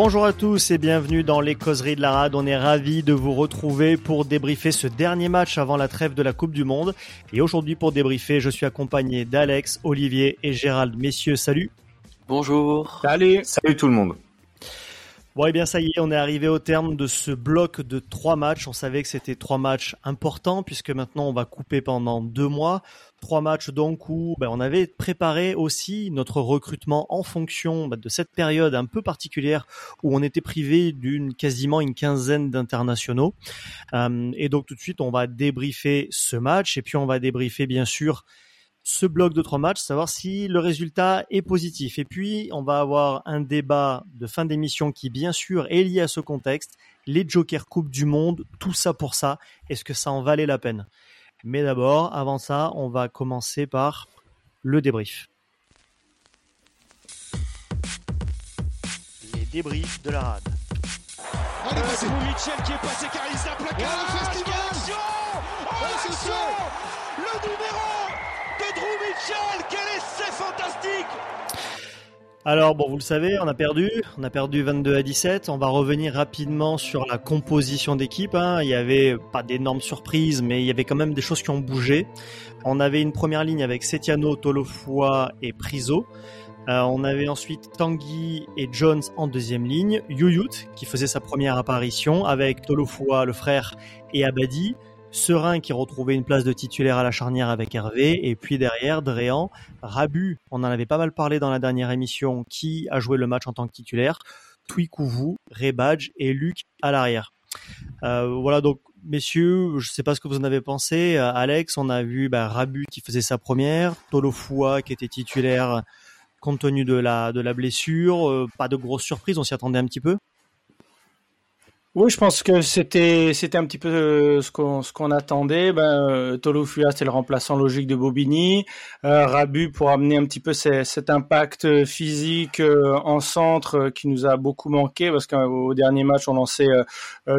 Bonjour à tous et bienvenue dans les causeries de la rade. On est ravis de vous retrouver pour débriefer ce dernier match avant la trêve de la Coupe du Monde. Et aujourd'hui pour débriefer, je suis accompagné d'Alex, Olivier et Gérald. Messieurs, salut. Bonjour. Salut. Salut tout le monde. Bon, et bien, ça y est, on est arrivé au terme de ce bloc de trois matchs. On savait que c'était trois matchs importants puisque maintenant on va couper pendant deux mois. Trois matchs donc où ben, on avait préparé aussi notre recrutement en fonction ben, de cette période un peu particulière où on était privé d'une quasiment une quinzaine d'internationaux. Euh, et donc tout de suite, on va débriefer ce match et puis on va débriefer bien sûr ce bloc de trois matchs, savoir si le résultat est positif. Et puis, on va avoir un débat de fin d'émission qui, bien sûr, est lié à ce contexte. Les Joker Coupe du Monde, tout ça pour ça. Est-ce que ça en valait la peine? Mais d'abord, avant ça, on va commencer par le débrief. Les débriefs de la rade. Allez, euh, Mitchell qui est passé car il s'est. Oh, oh, Le numéro quel essai fantastique alors bon, vous le savez, on a perdu, on a perdu 22 à 17. On va revenir rapidement sur la composition d'équipe. Hein. Il y avait pas d'énormes surprises, mais il y avait quand même des choses qui ont bougé. On avait une première ligne avec Setiano, Tolofoa et Priso. Euh, on avait ensuite Tanguy et Jones en deuxième ligne, Yuyut qui faisait sa première apparition avec Tolofoa le frère et Abadi. Serein qui retrouvait une place de titulaire à la charnière avec Hervé, et puis derrière Dréan, Rabu, on en avait pas mal parlé dans la dernière émission, qui a joué le match en tant que titulaire, Twikouvou, Rebadge et Luc à l'arrière. Euh, voilà donc messieurs, je sais pas ce que vous en avez pensé. Euh, Alex, on a vu bah, Rabu qui faisait sa première, Tolofoua qui était titulaire compte tenu de la de la blessure. Euh, pas de grosse surprise, on s'y attendait un petit peu. Oui, je pense que c'était c'était un petit peu euh, ce qu'on ce qu'on attendait. Ben, euh, Tolofua, c'est le remplaçant logique de Bobigny. Euh, Rabu pour amener un petit peu cet impact physique en centre qui nous a beaucoup manqué parce qu'au dernier match, on lançait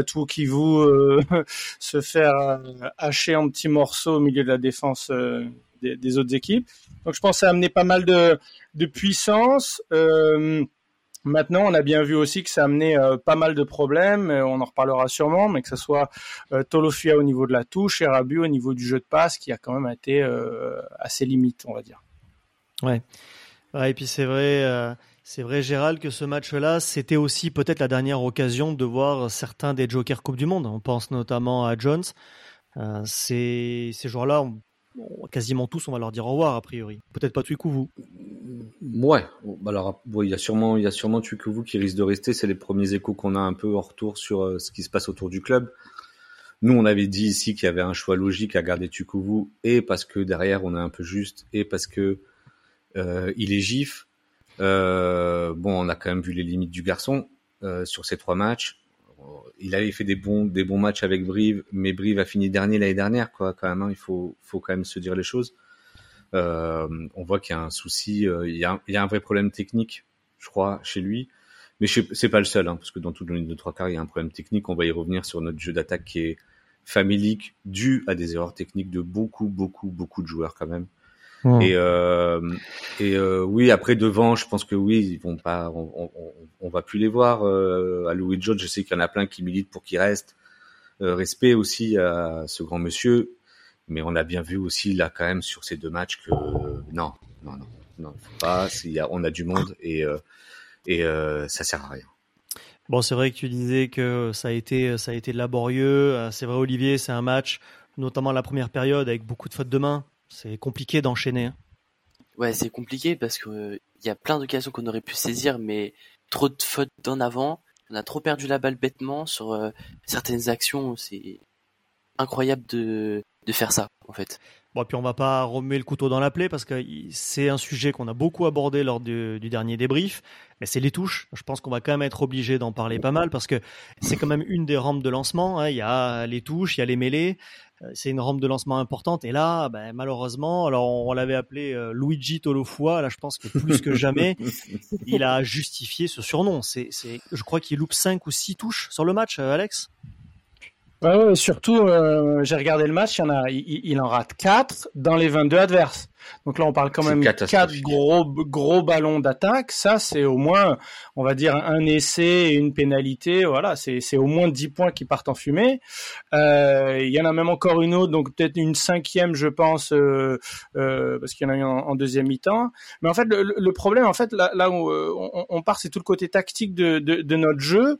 tout qui vous se faire hacher en petits morceaux au milieu de la défense des, des, autres équipes. Donc, je pense que ça a amené pas mal de de puissance. Maintenant, on a bien vu aussi que ça a amené euh, pas mal de problèmes, euh, on en reparlera sûrement, mais que ce soit euh, Tolofia au niveau de la touche et Rabu au niveau du jeu de passe, qui a quand même été assez limite, on va dire. Ouais. et puis c'est vrai, c'est vrai, Gérald, que ce match-là, c'était aussi peut-être la dernière occasion de voir certains des Jokers Coupe du Monde. On pense notamment à Jones. ces, ces joueurs-là, quasiment tous, on va leur dire au revoir, a priori. Peut-être pas vous. Ouais, alors il y a sûrement il qui risque de rester. C'est les premiers échos qu'on a un peu en retour sur euh, ce qui se passe autour du club. Nous, on avait dit ici qu'il y avait un choix logique à garder vous et parce que derrière on est un peu juste et parce que euh, il est gif. Euh, bon, on a quand même vu les limites du garçon sur ces trois matchs il avait fait des bons, des bons matchs avec Brive, mais Brive a fini dernier l'année dernière, quoi. Quand même, hein, il faut, faut quand même se dire les choses. Euh, on voit qu'il y a un souci, euh, il, y a, il y a un vrai problème technique, je crois, chez lui. Mais c'est pas le seul, hein, parce que dans toute le de trois quarts, il y a un problème technique. On va y revenir sur notre jeu d'attaque qui est familique, dû à des erreurs techniques de beaucoup, beaucoup, beaucoup de joueurs quand même. Mmh. Et, euh, et euh, oui, après devant, je pense que oui, ils vont pas, on, on, on va plus les voir. Euh, à Louis George, je sais qu'il y en a plein qui militent pour qu'il reste. Euh, respect aussi à ce grand monsieur, mais on a bien vu aussi là quand même sur ces deux matchs que non, non, non, non, faut pas. Y a, on a du monde et euh, et ça sert à rien. Bon, c'est vrai que tu disais que ça a été ça a été laborieux. C'est vrai, Olivier, c'est un match, notamment la première période avec beaucoup de fautes de main c'est compliqué d'enchaîner. Hein. Ouais, c'est compliqué parce que il y a plein d'occasions qu'on aurait pu saisir, mais trop de fautes d'en avant. On a trop perdu la balle bêtement sur euh, certaines actions. C'est incroyable de faire ça, en fait. Bon, puis on va pas remuer le couteau dans la plaie parce que c'est un sujet qu'on a beaucoup abordé lors du, dernier débrief, mais c'est les touches. Je pense qu'on va quand même être obligé d'en parler pas mal parce que c'est quand même une des rampes de lancement. Hein. Il y a les touches, il y a les mêlées. Euh, c'est une rampe de lancement importante. Et là, ben, malheureusement, alors on, l'avait appelé euh, Luigi Tolofua. Là, je pense que plus que jamais, il a justifié ce surnom. C'est, je crois qu'il loupe 5 ou 6 touches sur le match, euh, Alex. Ouais, surtout, j'ai regardé le match, il, en il, en rate 4 dans les 22 adverses. Donc là, on parle quand même quatre gros gros ballons d'attaque. Ça, c'est au moins, on va dire, un essai et une pénalité. Voilà, c'est c'est au moins 10 points qui partent en fumée. Euh, il y en a même encore une autre, donc peut-être une cinquième, je pense, euh, euh, parce qu'il y en a eu en, deuxième mi-temps. Mais en fait, le, problème, en fait, là, là où on, on part, c'est tout le côté tactique de, de, de notre jeu,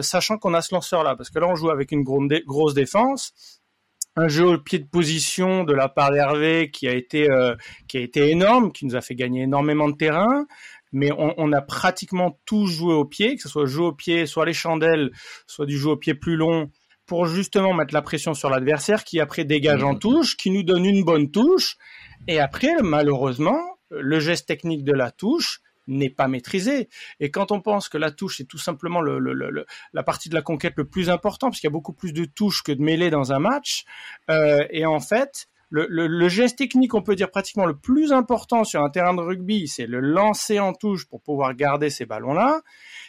sachant qu'on a ce lanceur-là, parce que là, on joue avec une grosse défense un jeu au pied de position de la part d'Hervé qui a été euh, qui a été énorme, qui nous a fait gagner énormément de terrain. Mais on, on, a pratiquement tout joué au pied, que ce soit joué au pied, soit les chandelles, soit du jeu au pied plus long, pour justement mettre la pression sur l'adversaire, qui après dégage en mmh. touche, qui nous donne une bonne touche. Et après, malheureusement, le geste technique de la touche, n'est pas maîtrisé. Et quand on pense que la touche est tout simplement le, la partie de la conquête le plus important, parce qu'il y a beaucoup plus de touches que de mêlées dans un match, euh, et en fait, le, le, geste technique, on peut dire pratiquement le plus important sur un terrain de rugby, c'est le lancer en touche pour pouvoir garder ces ballons-là.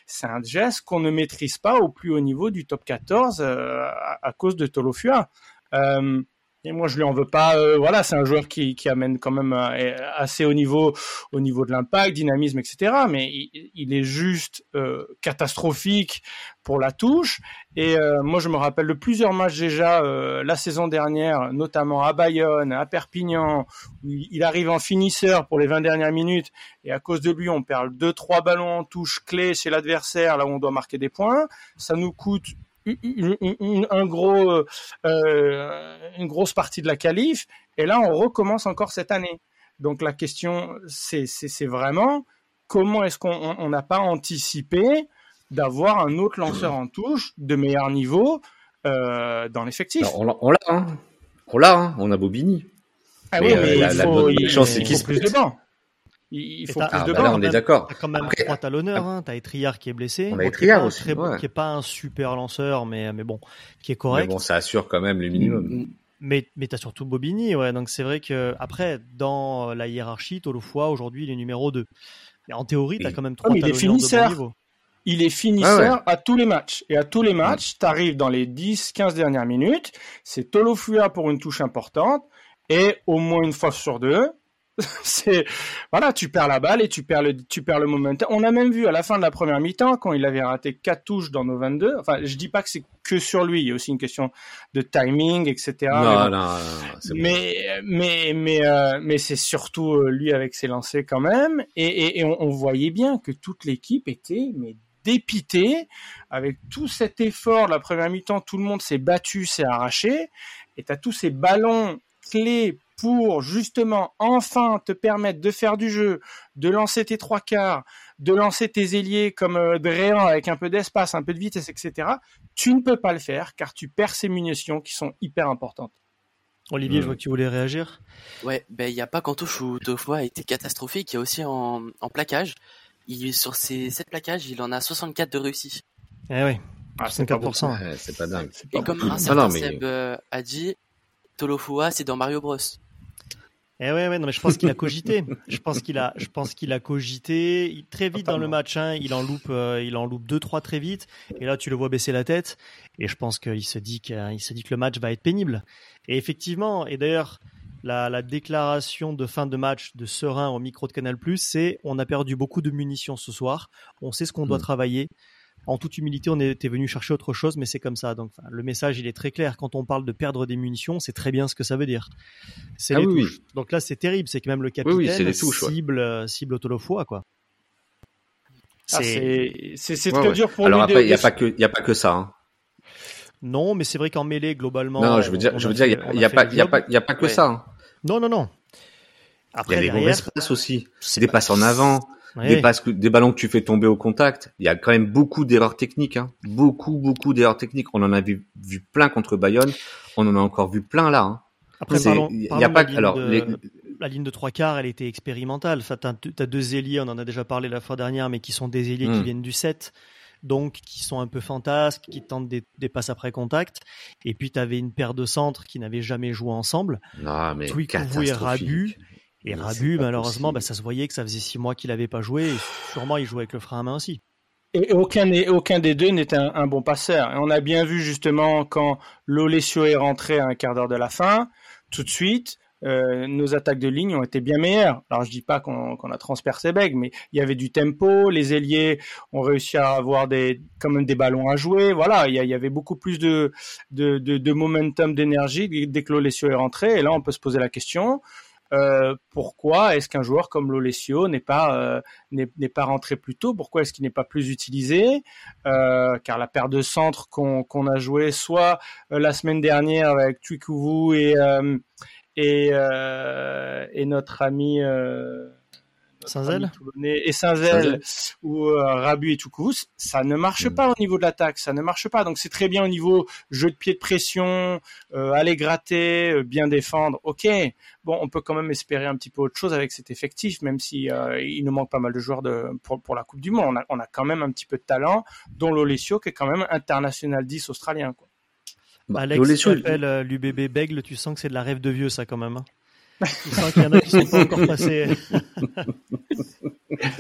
C'est un geste qu'on ne maîtrise pas au plus haut niveau du top 14 euh, à, cause de Tolofua. Euh, et moi, je lui en veux pas. Euh, voilà, c'est un joueur qui, qui amène quand même euh, assez haut niveau, au niveau de l'impact, dynamisme, etc. Mais il, est juste euh, catastrophique pour la touche. Et moi, je me rappelle de plusieurs matchs déjà la saison dernière, notamment à Bayonne, à Perpignan, où il arrive en finisseur pour les 20 dernières minutes. Et à cause de lui, on perd deux, trois ballons en touche clés chez l'adversaire, là où on doit marquer des points. Ça nous coûte un gros, euh, une grosse partie de la qualif. Et là, on recommence encore cette année. Donc la question, c'est vraiment comment est-ce qu'on n'a pas anticipé d'avoir un autre lanceur en touche de meilleur niveau euh, dans l'effectif? On l'a, hein. on l'a, hein. on a Bobigny. Ah oui, mais euh, il, faut, il, chance, il, faut plus de. Il faut plus de bah on est d'accord. T'as quand même trois talonneurs, hein. T'as Etriard qui est blessé. On a Etriard aussi. Qui est pas un super lanceur, mais, mais bon, qui est correct. Mais bon, ça assure quand même le minimum. Mais, mais t'as surtout Bobigny, ouais. Donc c'est vrai que, après, dans la hiérarchie, Tolofoa, aujourd'hui, il est numéro 2. Mais en théorie, t'as quand même trois talonneurs de bon niveau. Il est finisseur à tous les matchs. Et à tous les matchs, t'arrives dans les 10, 15 dernières minutes, c'est Tolofua pour une touche importante, et au moins une fois sur deux, c'est voilà, tu perds la balle et tu perds le tu perds le momentum. On a même vu à la fin de la première mi-temps quand il avait raté quatre touches dans nos 22. Enfin, je dis pas que c'est que sur lui, il y a aussi une question de timing, etc. Non, non, mais, mais, mais euh, mais c'est surtout euh, lui avec ses lancers quand même. Et, et, on, voyait bien que toute l'équipe était mais dépité avec tout cet effort de la première mi-temps. Tout le monde s'est battu, s'est arraché. Et t'as tous ces ballons clés pour justement enfin te permettre de faire du jeu, de lancer tes trois quarts, de lancer tes ailiers comme euh, Dréan avec un peu d'espace, un peu de vitesse, etc. Tu ne peux pas le faire car tu perds ces munitions qui sont hyper importantes. Olivier, je vois que tu voulais réagir. Ouais, ben il n'y a pas qu'en touche où Tofoa a été catastrophique, il y a aussi en, en plaquage. Il, sur ces 7 plaquages, il en a 64 de réussi. Eh oui, ah, 54%. c'est pas dingue. Et comme un certain Seb euh, a dit, Tolofua, c'est dans Mario Bros. Eh ouais, ouais, non, mais je pense qu'il a cogité. je pense qu'il a, je pense qu'il a cogité très vite dans le match. Hein, il en loupe, euh, il en loupe deux, trois très vite. Et là, tu le vois baisser la tête. Et je pense qu'il se dit qu'il se dit que le match va être pénible. Et effectivement, et d'ailleurs, la, la, déclaration de fin de match de Serein au micro de Canal+, c'est on a perdu beaucoup de munitions ce soir. On sait ce qu'on doit mm. travailler en toute humilité, on était venu chercher autre chose, mais c'est comme ça. Donc, le message, il est très clair. Quand on parle de perdre des munitions, c'est très bien ce que ça veut dire. C'est ah les touches. Donc là, c'est terrible. C'est que même le capitaine cible, ouais. cible quoi. Ah, c'est très dur pour Alors après, il n'y a pas que, il a pas que ça. Hein. Non, mais c'est vrai qu'en mêlée, globalement. Non, je veux dire, je veux dire, il n'y a, pas, il y a pas, il y a pas que ça. Hein. Non, non, non. Après, il y a des mauvaises passes aussi. C'est des passes en avant des, des ballons que tu fais tomber au contact. Il y a quand même beaucoup d'erreurs techniques, hein. beaucoup, beaucoup d'erreurs techniques. On en a vu, vu plein contre Bayonne, on en a encore vu plein là. Hein. Après, il a pas. Alors, la ligne de trois quarts, elle était expérimentale. Enfin, t'as as deux ailiers, on en a déjà parlé la fois dernière, mais qui sont des ailiers qui hmm. viennent du 7 donc qui sont un peu fantasques, qui tentent des, des passes après contact. Et puis tu avais une paire de centres qui n'avaient jamais joué ensemble. Non, mais et Rabu. Et Rabu, malheureusement, bah, ça se voyait que ça faisait six mois qu'il n'avait pas joué. Et sûrement, il jouait avec le frein à main aussi. Et aucun, aucun des deux n'était un, bon passeur. Et on a bien vu justement quand Lolesio est rentré à un quart d'heure de la fin, tout de suite, euh, nos attaques de ligne ont été bien meilleures. Alors je dis pas qu'on a transpercé Beg, mais il y avait du tempo, les ailiers ont réussi à avoir des quand même des ballons à jouer. Voilà, il y, avait beaucoup plus de de, de, momentum, d'énergie dès que l'Olesio est rentré. Et là, on peut se poser la question euh, pourquoi est-ce qu'un joueur comme Lolesio n'est pas euh, n'est pas rentré plus tôt? Pourquoi est-ce qu'il n'est pas plus utilisé? Euh, Car la paire de centres qu'on qu'on a joué soit la semaine dernière avec Tuikuvu et et, et notre ami Saint-Zel et Saint-Zel ou euh, Rabu et Toukouvou, ça ne marche mm. pas au niveau de l'attaque, ça ne marche pas. Donc c'est très bien au niveau jeu de pied de pression, euh, aller gratter, euh, bien défendre. Ok, bon, on peut quand même espérer un petit peu autre chose avec cet effectif, même si euh, il nous manque pas mal de joueurs de, pour, pour la Coupe du Monde. On a, on a quand même un petit peu de talent, dont l'Olesio qui est quand même international 10 australien. Quoi. Bah, Alex, tu appelles l'UBB Begle, tu sens que c'est de la rêve de vieux ça quand même. Hein. Je sens qu'il y en a qui sont pas encore passés.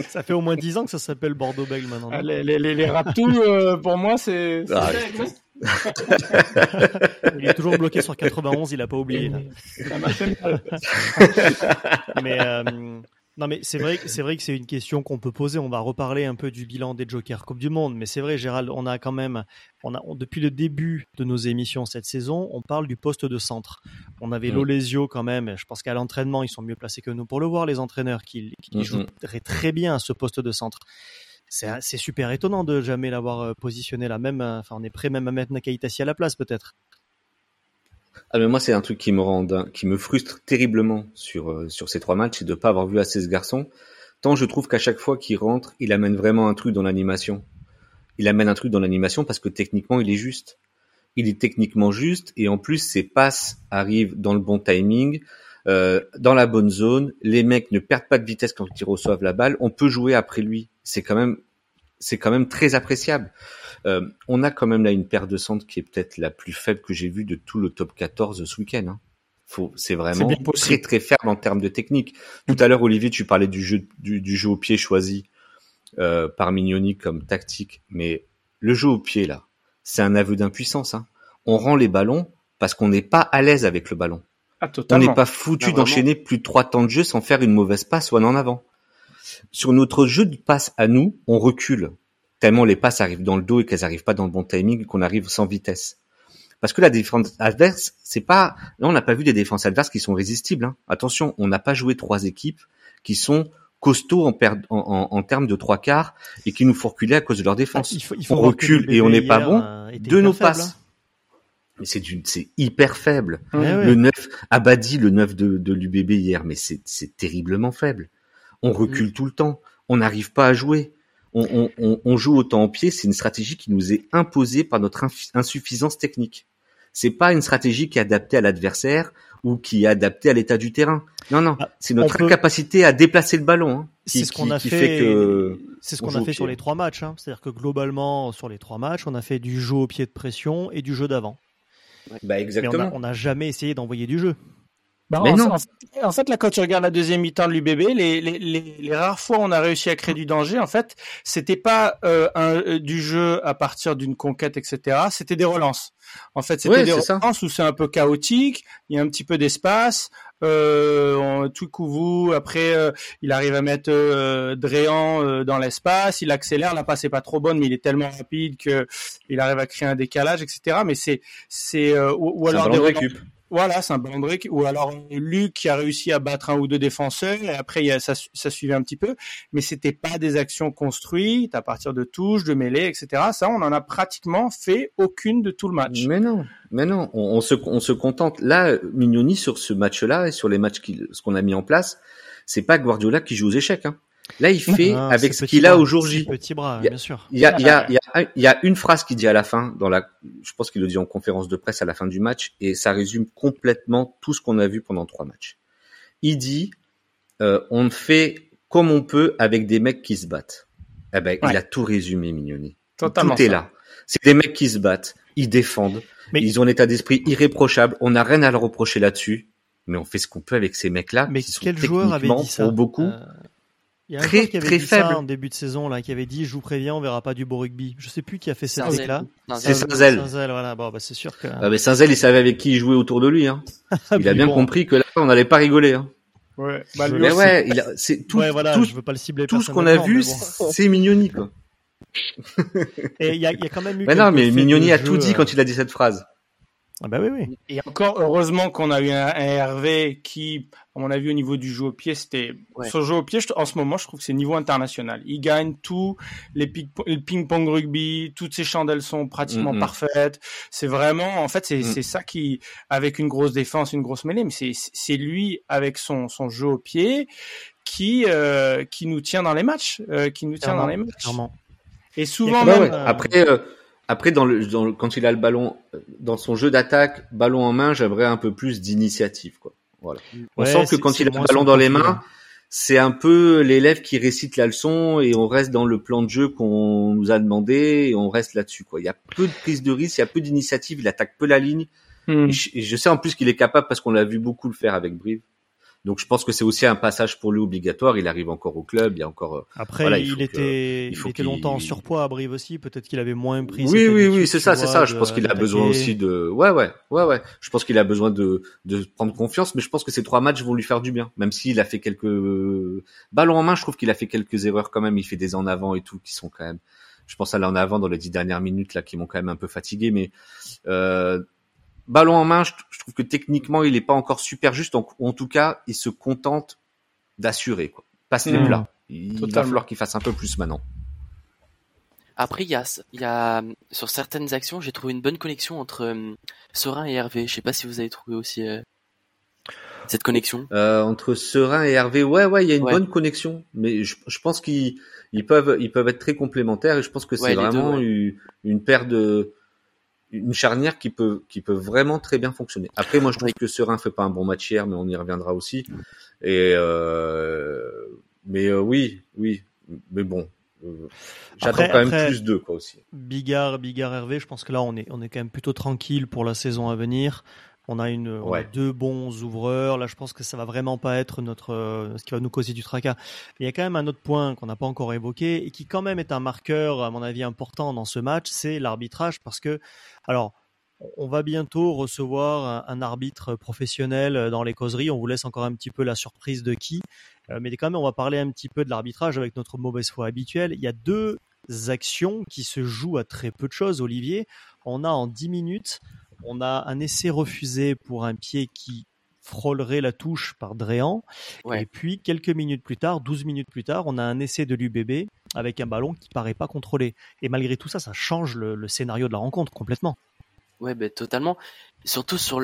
ça fait au moins 10 ans que ça s'appelle Bordeaux Bègle maintenant. Ah, les, les, les euh, pour moi, c'est. Ah, il est toujours bloqué sur 91, il a pas oublié. Mais euh, non, mais c'est vrai, c'est vrai que c'est une question qu'on peut poser. On va reparler un peu du bilan des Jokers Coupe du Monde, mais c'est vrai, Gérald, on a quand même, on a depuis le début de nos émissions cette saison, on parle du poste de centre. On avait mm. Lolesio quand même. Je pense qu'à l'entraînement, ils sont mieux placés que nous pour le voir, les entraîneurs qui, qui mm-hmm. joueraient très bien à ce poste de centre. C'est super étonnant de jamais l'avoir euh, positionné là. Même, euh, enfin, on est prêt même à mettre Nakaitasi à la place peut-être. Ah mais moi c'est un truc qui me rend qui me frustre terriblement sur euh, sur ces trois matchs, c'est de pas avoir vu assez ce garçon. Tant je trouve qu'à chaque fois qu'il rentre, il amène vraiment un truc dans l'animation. Il amène un truc dans l'animation parce que techniquement il est juste. Il est techniquement juste et en plus ses passes arrivent dans le bon timing, euh, dans la bonne zone. Les mecs ne perdent pas de vitesse quand ils reçoivent la balle. On peut jouer après lui. C'est quand même c'est quand même très appréciable. Euh, on a quand même là une paire de centres qui est peut-être la plus faible que j'ai vue de tout le top 14 ce week-end. Hein. C'est vraiment très très faible en termes de technique. Tout à l'heure, Olivier, tu parlais du jeu du, jeu au pied choisi euh, par Mignoni comme tactique, mais le jeu au pied là, c'est un aveu d'impuissance. Hein. On rend les ballons parce qu'on n'est pas à l'aise avec le ballon. Ah, on n'est pas foutu d'enchaîner plus de trois temps de jeu sans faire une mauvaise passe ou un en avant. Sur notre jeu de passe à nous, on recule tellement les passes arrivent dans le dos et qu'elles arrivent pas dans le bon timing qu'on arrive sans vitesse. Parce que la défense adverse, c'est pas, là on n'a pas vu des défenses adverses qui sont résistibles. Hein. Attention, on n'a pas joué trois équipes qui sont costauds en, en, en, termes de trois quarts et qui nous font reculer à cause de leur défense. il faut, on recule et on n'est pas bon euh, de nos passes. Hein. Mais c'est c'est hyper faible. Le 9, Abadi, le 9 de, de l'UBB hier, mais c'est, c'est terriblement faible. On recule tout le temps. On n'arrive pas à jouer on, on, on joue autant en pied, c'est une stratégie qui nous est imposée par notre insuffisance technique. C'est pas une stratégie qui est adaptée à l'adversaire ou qui est adaptée à l'état du terrain. Non, non, ah, c'est notre incapacité à déplacer le ballon hein, c'est ce qu'on a fait, que c'est ce qu'on a fait sur les trois matchs. Hein. C'est-à-dire que globalement, sur les trois matchs, on a fait du jeu au pied de pression et du jeu d'avant. Bah exactement. on n'a jamais essayé d'envoyer du jeu. Bah, mais en, non. En, fait, là, quand tu regardes la deuxième mi-temps de l'UBB, les, les, les, rares fois où on a réussi à créer du danger, en fait, c'était pas euh, un, euh, du jeu à partir d'une conquête, etc. C'était des relances. En fait, c'était des relances où c'est un peu chaotique, il y a un petit peu d'espace. Euh, tout couvre, après, euh, il arrive à mettre euh, Dréan dans l'espace, il accélère, la passe est pas trop bonne, mais il est tellement rapide que il arrive à créer un décalage, etc. Mais c'est c'est ou, ou alors des récup. Voilà, c'est un ballon Ou alors Luc qui a réussi à battre un ou deux défenseurs et après il y a, ça, ça suivait un petit peu, mais c'était pas des actions construites à partir de touches, de mêlées, etc. Ça, on en a pratiquement fait aucune de tout le match. Mais non, mais non, on, se, on se contente. Là, Mignoni sur ce match-là et sur les matchs ce qu'on a mis en place, c'est pas Guardiola qui joue aux échecs. Hein. Là, il fait ah, avec ce qu'il a aujourd'hui. Petit bras, bien sûr. Il y a, il y a, il y a, une phrase qu'il dit à la fin, dans la, je pense qu'il le dit en conférence de presse à la fin du match, et ça résume complètement tout ce qu'on a vu pendant trois matchs. Il dit, euh, on fait comme on peut avec des mecs qui se battent. Eh ben, il a tout résumé, Mignoni. Totalement tout est là. C'est des mecs qui se battent, ils défendent, mais... ils ont un état d'esprit irréprochable. On n'a rien à leur reprocher là-dessus, mais on fait ce qu'on peut avec ces mecs-là. Mais quel joueur avait dit ça beaucoup. Euh, Il y a un très, qui avait très dit ça faible. en début de saison, là, qui avait dit Je vous préviens, on verra pas du beau rugby. Je sais plus qui a fait cette là. C'est Saint-Zel. Saint-Zel, voilà. Bon, bah, c'est sûr que. Ah, mais Saint-Zel, il savait avec qui il jouait autour de lui. Hein. Il a bien bon. compris que là, on n'allait pas rigoler. Hein. Ouais, bah, Mais aussi. ouais, il a- c'est tout, ouais, voilà, tout, je veux pas le cibler. tout ce qu'on a vu, bon. c'est Mignoni. Quoi. Et il y a, il y a quand même eu. Mais non, mais Mignoni a jeu, tout dit euh, quand il a dit cette phrase. Ah bah oui, oui. Et encore heureusement qu'on a eu un, un Hervé qui, à mon avis, au niveau du jeu au pied, c'était Ouais. son jeu au pied. je- En ce moment, je trouve que c'est niveau international. Il gagne tout les ping- le ping-pong rugby, toutes ses chandelles sont pratiquement parfaites. C'est vraiment, en fait, c'est Mhm. c'est ça qui, avec une grosse défense, une grosse mêlée, mais c'est c'est lui avec son son jeu au pied qui euh, qui nous tient dans les matchs, euh, qui nous tient dans les matchs. Clairement. Et souvent Ouais, même. même, ouais. euh, Après, euh, après dans le, dans le- quand il a le ballon, euh, dans son jeu d'attaque, ballon en main, j'aimerais un peu plus d'initiative. Quoi. Voilà. On Ouais, sent que c'est- quand il a le ballon dans les mains, c'est un peu l'élève qui récite la leçon et on reste dans le plan de jeu qu'on nous a demandé et on reste là-dessus. Quoi. Il y a peu de prise de risque, il y a peu d'initiative, il attaque peu la ligne. Hmm. Et je, et je sais en plus qu'il est capable parce qu'on l'a vu beaucoup le faire avec Brive. Donc je pense que c'est aussi un passage pour lui obligatoire. Il arrive encore au club, il y a encore. euh, Après, Voilà, il il, que- était, il faut il était longtemps en surpoids à Brive aussi. Peut-être qu'il avait moins pris. Oui, oui, oui, c'est ça, c'est ça. Je pense qu'il a besoin aussi de. Ouais, ouais, ouais, ouais. Je pense qu'il a besoin de de prendre confiance, mais je pense que ces trois matchs vont lui faire du bien. Même s'il a fait quelques ballons en main, je trouve qu'il a fait quelques erreurs quand même. Il fait des en avant et tout qui sont quand même. Je pense à l'en avant dans les dix dernières minutes là qui m'ont quand même un peu fatigué, mais euh, ballon en main, je, je trouve que techniquement il est pas encore super juste. En, en tout cas, il se contente d'assurer quoi. Passe les Mmh. plats. Il va falloir qu'il fasse un peu plus maintenant. Après, il y a, il y a, sur certaines actions, j'ai trouvé une bonne connexion entre euh, Sorin et Hervé. Je sais pas si vous avez trouvé aussi euh, cette connexion. Euh, entre Serein et Hervé, ouais, ouais, il y a une Ouais. bonne connexion, mais je, je pense qu'ils ils peuvent, ils peuvent être très complémentaires et je pense que c'est Ouais, deux, vraiment ouais. une, une paire de, une charnière qui peut, qui peut vraiment très bien fonctionner. Après, moi, je trouve que Serein fait pas un bon match hier, mais on y reviendra aussi. Et euh, mais euh, oui, oui, mais bon, euh, j'attends quand même après- plus d'eux quoi aussi. Bigard, Bigard Hervé, je pense que là on est, on est quand même plutôt tranquille pour la saison à venir. On a, une, on a Ouais. deux bons ouvreurs. Là, je pense que ça va vraiment pas être notre, euh, ce qui va nous causer du tracas. Il y a quand même un autre point qu'on n'a pas encore évoqué et qui quand même est un marqueur, à mon avis, important dans ce match, c'est l'arbitrage parce que, alors, on va bientôt recevoir un, un arbitre professionnel dans les causeries. On vous laisse encore un petit peu la surprise de qui. Euh, mais quand même, on va parler un petit peu de l'arbitrage avec notre mauvaise foi habituelle. Il y a deux actions qui se jouent à très peu de choses, Olivier. On a en 10 minutes, on a un essai refusé pour un pied qui frôlerait la touche par Dréan. Ouais. Et puis, quelques minutes plus tard, 12 minutes plus tard, on a un essai de l'UBB avec un ballon qui paraît pas contrôlé. Et malgré tout ça, ça change le, le scénario de la rencontre complètement. Ouais, ben totalement. Surtout sur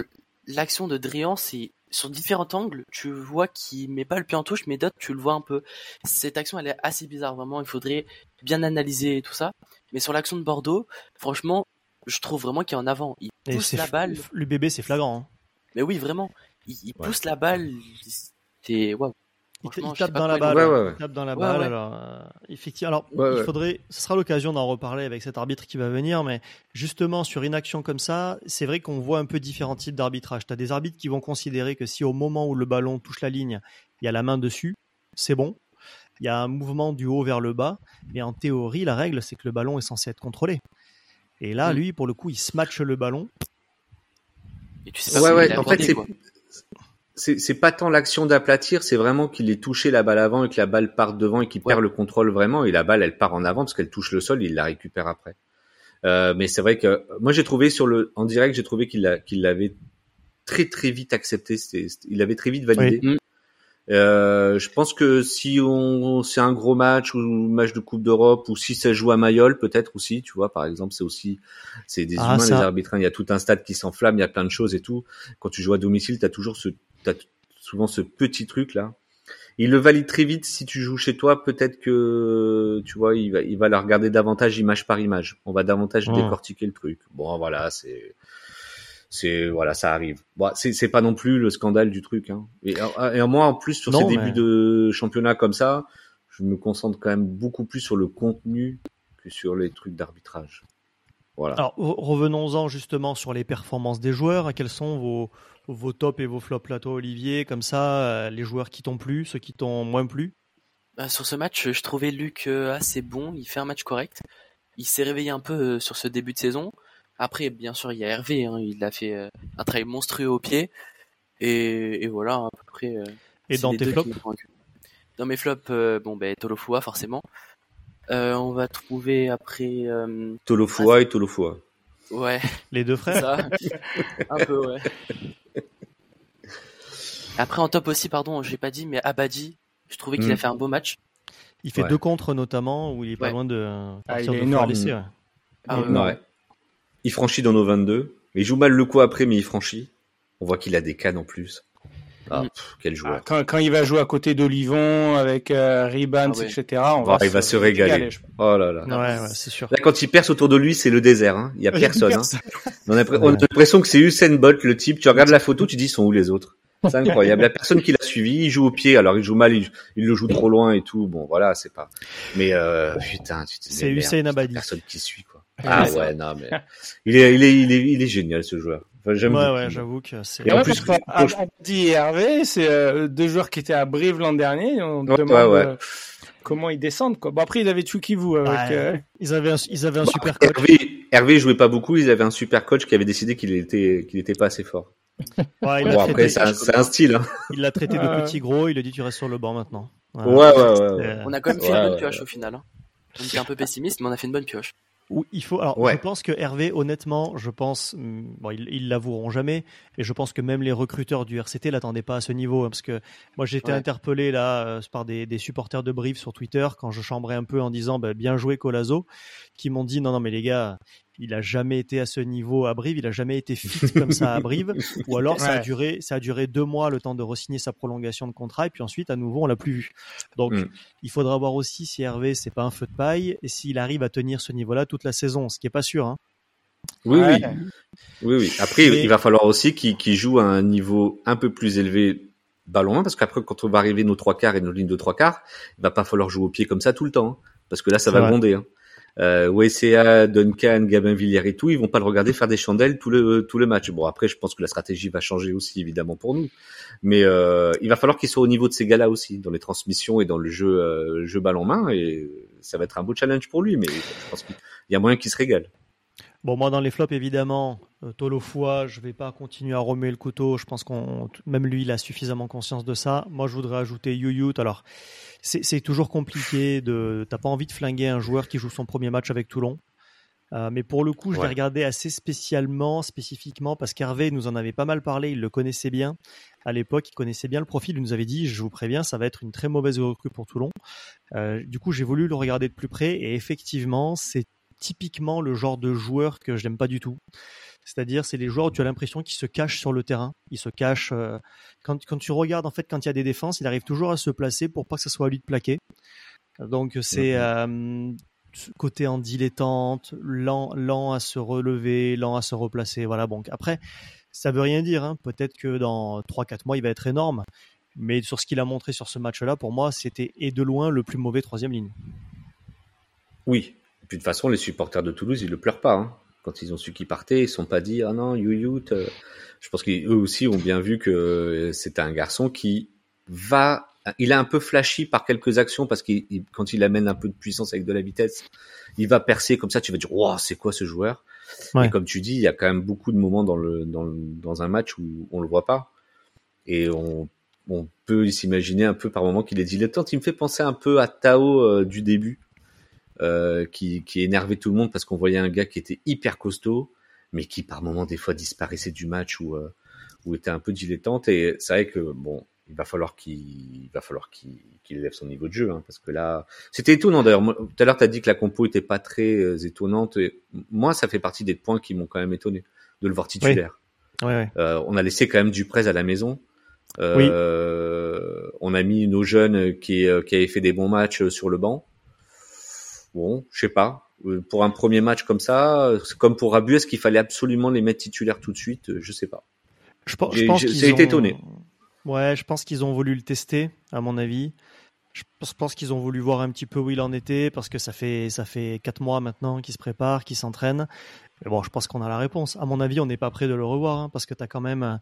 l'action de Drian, c'est sur différents angles, tu vois qu'il met pas le pied en touche, mais d'autres, tu le vois un peu. Cette action, elle est assez bizarre, vraiment. Il faudrait bien analyser tout ça. Mais sur l'action de Bordeaux, franchement, je trouve vraiment qu'il est en avant. Il pousse la balle. L'UBB, c'est flagrant. hein. Mais oui, vraiment. Il, il Ouais. pousse la balle. C'est waouh. Il, tape dans la balle. Ouais, ouais, ouais. Il tape dans la balle. ouais. Alors, euh, effectivement. Alors, Ouais, il ouais. faudrait. Ce sera l'occasion d'en reparler avec cet arbitre qui va venir, mais justement sur une action comme ça, c'est vrai qu'on voit un peu différents types d'arbitrage. Tu as des arbitres qui vont considérer que si au moment où le ballon touche la ligne, il y a la main dessus, c'est bon. Il y a un mouvement du haut vers le bas, mais en théorie, la règle, c'est que le ballon est censé être contrôlé. Et là, Mm. lui, pour le coup, il smatche le ballon. Et tu sais pas Ouais, ouais. En fait, c'est pas tant l'action d'aplatir, c'est vraiment qu'il ait touché la balle avant et que la balle parte devant et qu'il Ouais. perd le contrôle vraiment et la balle elle part en avant parce qu'elle touche le sol, il la récupère après. Euh, mais c'est vrai que moi j'ai trouvé sur le en direct, j'ai trouvé qu'il l'a- qu'il l'avait très très vite accepté, il avait très vite validé. Oui. Euh, je pense que si on c'est un gros match ou match de Coupe d'Europe ou si ça joue à Mayol peut-être aussi, tu vois par exemple, c'est aussi c'est des Ah, humains ça. les arbitres, hein. il y a tout un stade qui s'enflamme, il y a plein de choses et tout. Quand tu joues à domicile, tu as toujours ce t'as souvent ce petit truc là. Il le valide très vite si tu joues chez toi, peut-être que tu vois, il va il va la regarder davantage image par image. On va davantage Mmh. décortiquer le truc. Bon voilà, c'est c'est voilà, ça arrive. Bon, c'est c'est pas non plus le scandale du truc hein. Et, et moi en plus sur Non, ces mais- débuts de championnat comme ça, je me concentre quand même beaucoup plus sur le contenu que sur les trucs d'arbitrage. Voilà. Alors, re- revenons-en justement sur les performances des joueurs. Quels sont vos, vos tops et vos flops là, toi, Olivier? Comme ça, euh, les joueurs qui t'ont plu, ceux qui t'ont moins plu? Euh, sur ce match, je trouvais Luc euh, assez bon. Il fait un match correct. Il s'est réveillé un peu euh, sur ce début de saison. Après, bien sûr, il y a Hervé. Hein, il a fait un travail monstrueux au pied. Et, et voilà, à peu près. et dans tes flops Dans mes flops, bon, ben, Tolofua, forcément. on va trouver après. Tolofua et Tolofua. Ouais. Les deux frères ça. Un peu, ouais. Après, en top aussi, pardon, j'ai pas dit, mais Abadi, je trouvais qu'il a mm. fait un beau match. Il fait deux contres notamment, où il est pas loin de ah, il est énorme. Ah, il franchit dans nos 22. Il joue mal le coup après, mais il franchit. On voit qu'il a des cannes en plus. Ah, mm. quel joueur. Ah, quand, il va jouer à côté d'Olivon, avec euh, Ribans, etc., on va, il va se régaler. oh là là. Ouais, c'est sûr. Là, quand il perce autour de lui, c'est le désert. Hein. Il y a personne. Hein. On a, l'impression que c'est Usain Bolt, le type. Tu regardes la photo, tu dis, sont où les autres? C'est incroyable. La personne qui l'a suivi, il joue au pied. Alors il joue mal, il, le joue trop loin et tout. Bon, voilà, c'est pas. Mais euh, putain, c'est Hussein Abadi. Personne qui suit quoi. Ah ouais, non mais il est, il est, il est, il est génial ce joueur. Enfin, j'aime ouais, ouais, j'avoue que c'est. Et en plus, Abadi et Hervé, c'est euh, deux joueurs qui étaient à Brive l'an dernier. On demande euh, comment ils descendent quoi. Bon après ils avaient vous avec. Euh, ils avaient un, ils avaient un super coach. Hervé, Hervé jouait pas beaucoup. Ils avaient un super coach qui avait décidé qu'il était, qu'il était pas assez fort. Ouais, bon, après, c'est un, style. Hein. Il l'a traité de petit gros, il a dit tu restes sur le banc maintenant. Ouais, ouais, ouais, On a quand même fait une bonne pioche au final. Hein. On était un peu pessimiste, mais on a fait une bonne pioche. Il faut. Alors, je pense que Hervé, honnêtement, je pense, bon, ils, l'avoueront jamais, et je pense que même les recruteurs du RCT l'attendaient pas à ce niveau, hein, parce que moi j'ai été interpellé là euh, par des, des, supporters de Brive sur Twitter quand je chambrais un peu en disant bah, bien joué Colazo, qui m'ont dit non non mais les gars, il a jamais été à ce niveau à Brive, il a jamais été fit comme ça à Brive, ou alors ça a duré, ça a duré deux mois le temps de re-signer sa prolongation de contrat, et puis ensuite à nouveau on l'a plus vu. Donc mm. il faudra voir aussi si Hervé c'est pas un feu de paille et s'il arrive à tenir ce niveau-là toute la saison, ce qui est pas sûr. Hein. Oui, oui, oui, oui. Après il va falloir aussi qu'il joue à un niveau un peu plus élevé ballon parce qu'après quand on va arriver nos trois quarts et nos lignes de trois quarts, il va pas falloir jouer au pied comme ça tout le temps, hein, parce que là ça va gronder. Hein euh, Duncan, Gabin Villiers et tout, ils vont pas le regarder faire des chandelles tout le tout le match. Bon après, je pense que la stratégie va changer aussi évidemment pour nous, mais euh, il va falloir qu'il soit au niveau de ces gars-là aussi dans les transmissions et dans le jeu euh, jeu balle en main et ça va être un beau challenge pour lui. Mais je pense qu'il y a moyen qu'il se régale. Bon, moi, dans les flops, évidemment, euh, Tolofoua, je vais pas continuer à remuer le couteau. Je pense qu'on, même lui, il a suffisamment conscience de ça. Moi, je voudrais ajouter Yuyut. Alors, c'est toujours compliqué de, t'as pas envie de flinguer un joueur qui joue son premier match avec Toulon. Euh, mais pour le coup, je l'ai regardé assez spécialement, spécifiquement, parce qu'Hervé nous en avait pas mal parlé, il le connaissait bien. À l'époque, il connaissait bien le profil, il nous avait dit, je vous préviens, ça va être une très mauvaise recrue pour Toulon. Euh, du coup, j'ai voulu le regarder de plus près, et effectivement, c'est typiquement le genre de joueur que je n'aime pas du tout. C'est-à-dire, c'est les joueurs où tu as l'impression qu'ils se cachent sur le terrain. Ils se cachent. Euh, quand, quand, tu regardes, en fait, quand il y a des défenses, il arrive toujours à se placer pour pas que ce soit à lui de plaquer. Donc, c'est euh, côté en dilettante, lent, lent à se relever, lent à se replacer. Voilà. Bon, après, ça veut rien dire. Hein. Peut-être que dans 3-4 mois, il va être énorme. Mais sur ce qu'il a montré sur ce match-là, pour moi, c'était et de loin le plus mauvais troisième ligne. Oui, de toute façon, les supporters de Toulouse, ils le pleurent pas. Hein. Quand ils ont su qu'il partait, ils sont pas dit ah non, you Je pense qu'eux aussi ont bien vu que c'est un garçon qui va. Il est un peu flashy par quelques actions parce que quand il amène un peu de puissance avec de la vitesse, il va percer comme ça. Tu vas dire wow, c'est quoi ce joueur? Et comme tu dis, il y a quand même beaucoup de moments dans le dans, dans un match où on le voit pas et on on peut s'imaginer un peu par moment qu'il est dilettante. Il me fait penser un peu à Tao euh, du début euh, qui, qui énervait tout le monde parce qu'on voyait un gars qui était hyper costaud, mais qui par moments des fois disparaissait du match ou euh, ou était un peu dilettante. Et c'est vrai que bon, il va falloir qu'il va falloir qu'il élève son niveau de jeu hein, parce que là c'était étonnant. D'ailleurs tout à l'heure tu as dit que la compo était pas très euh, étonnante. Et moi ça fait partie des points qui m'ont quand même étonné de le voir titulaire. Euh, on a laissé quand même du prêt à la maison. Euh, on a mis nos jeunes qui qui avaient fait des bons matchs sur le banc bon, je sais pas. Euh, pour un premier match comme ça, comme pour Rabu, est-ce qu'il fallait absolument les mettre titulaires tout de suite? Euh, Je sais pas. Je, pense, je pense qu'ils été étonné. Ouais, je pense qu'ils ont voulu le tester, à mon avis. Je pense qu'ils ont voulu voir un petit peu où il en était parce que ça fait ça fait quatre mois maintenant qu'il se prépare, qu'il s'entraîne. Mais bon, je pense qu'on a la réponse. À mon avis, on n'est pas prêt de le revoir hein, parce que tu as quand même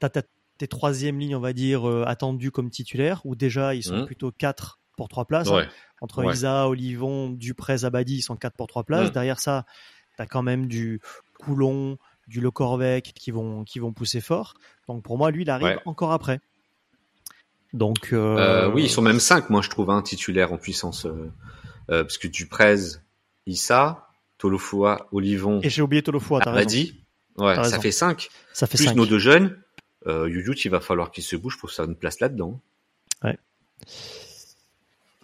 t'as, tes troisième lignes, on va dire, euh, attendues comme titulaires, où déjà ils sont mmh. plutôt quatre pour 3 places. hein. Entre Ouais. Isa, Olivon, Dupré, Zabadi, ils sont 4 pour 3 places. Mm. Derrière ça, tu as quand même du Coulon, du Le Corvec qui vont, qui vont pousser fort. Donc pour moi, lui, il arrive Ouais. encore après. Donc, euh, Euh, oui, ils sont même cinq, moi je trouve, un titulaire en puissance. euh, parce que Duprez, Issa, Tolofua, Olivon, Et j'ai oublié Tolofua, t'as raison. Abadi. Ouais, ça raison. fait 5. Ça fait Plus 5. nos deux jeunes. Euh, Youyut, il va falloir qu'il se bouge pour faire une place là-dedans.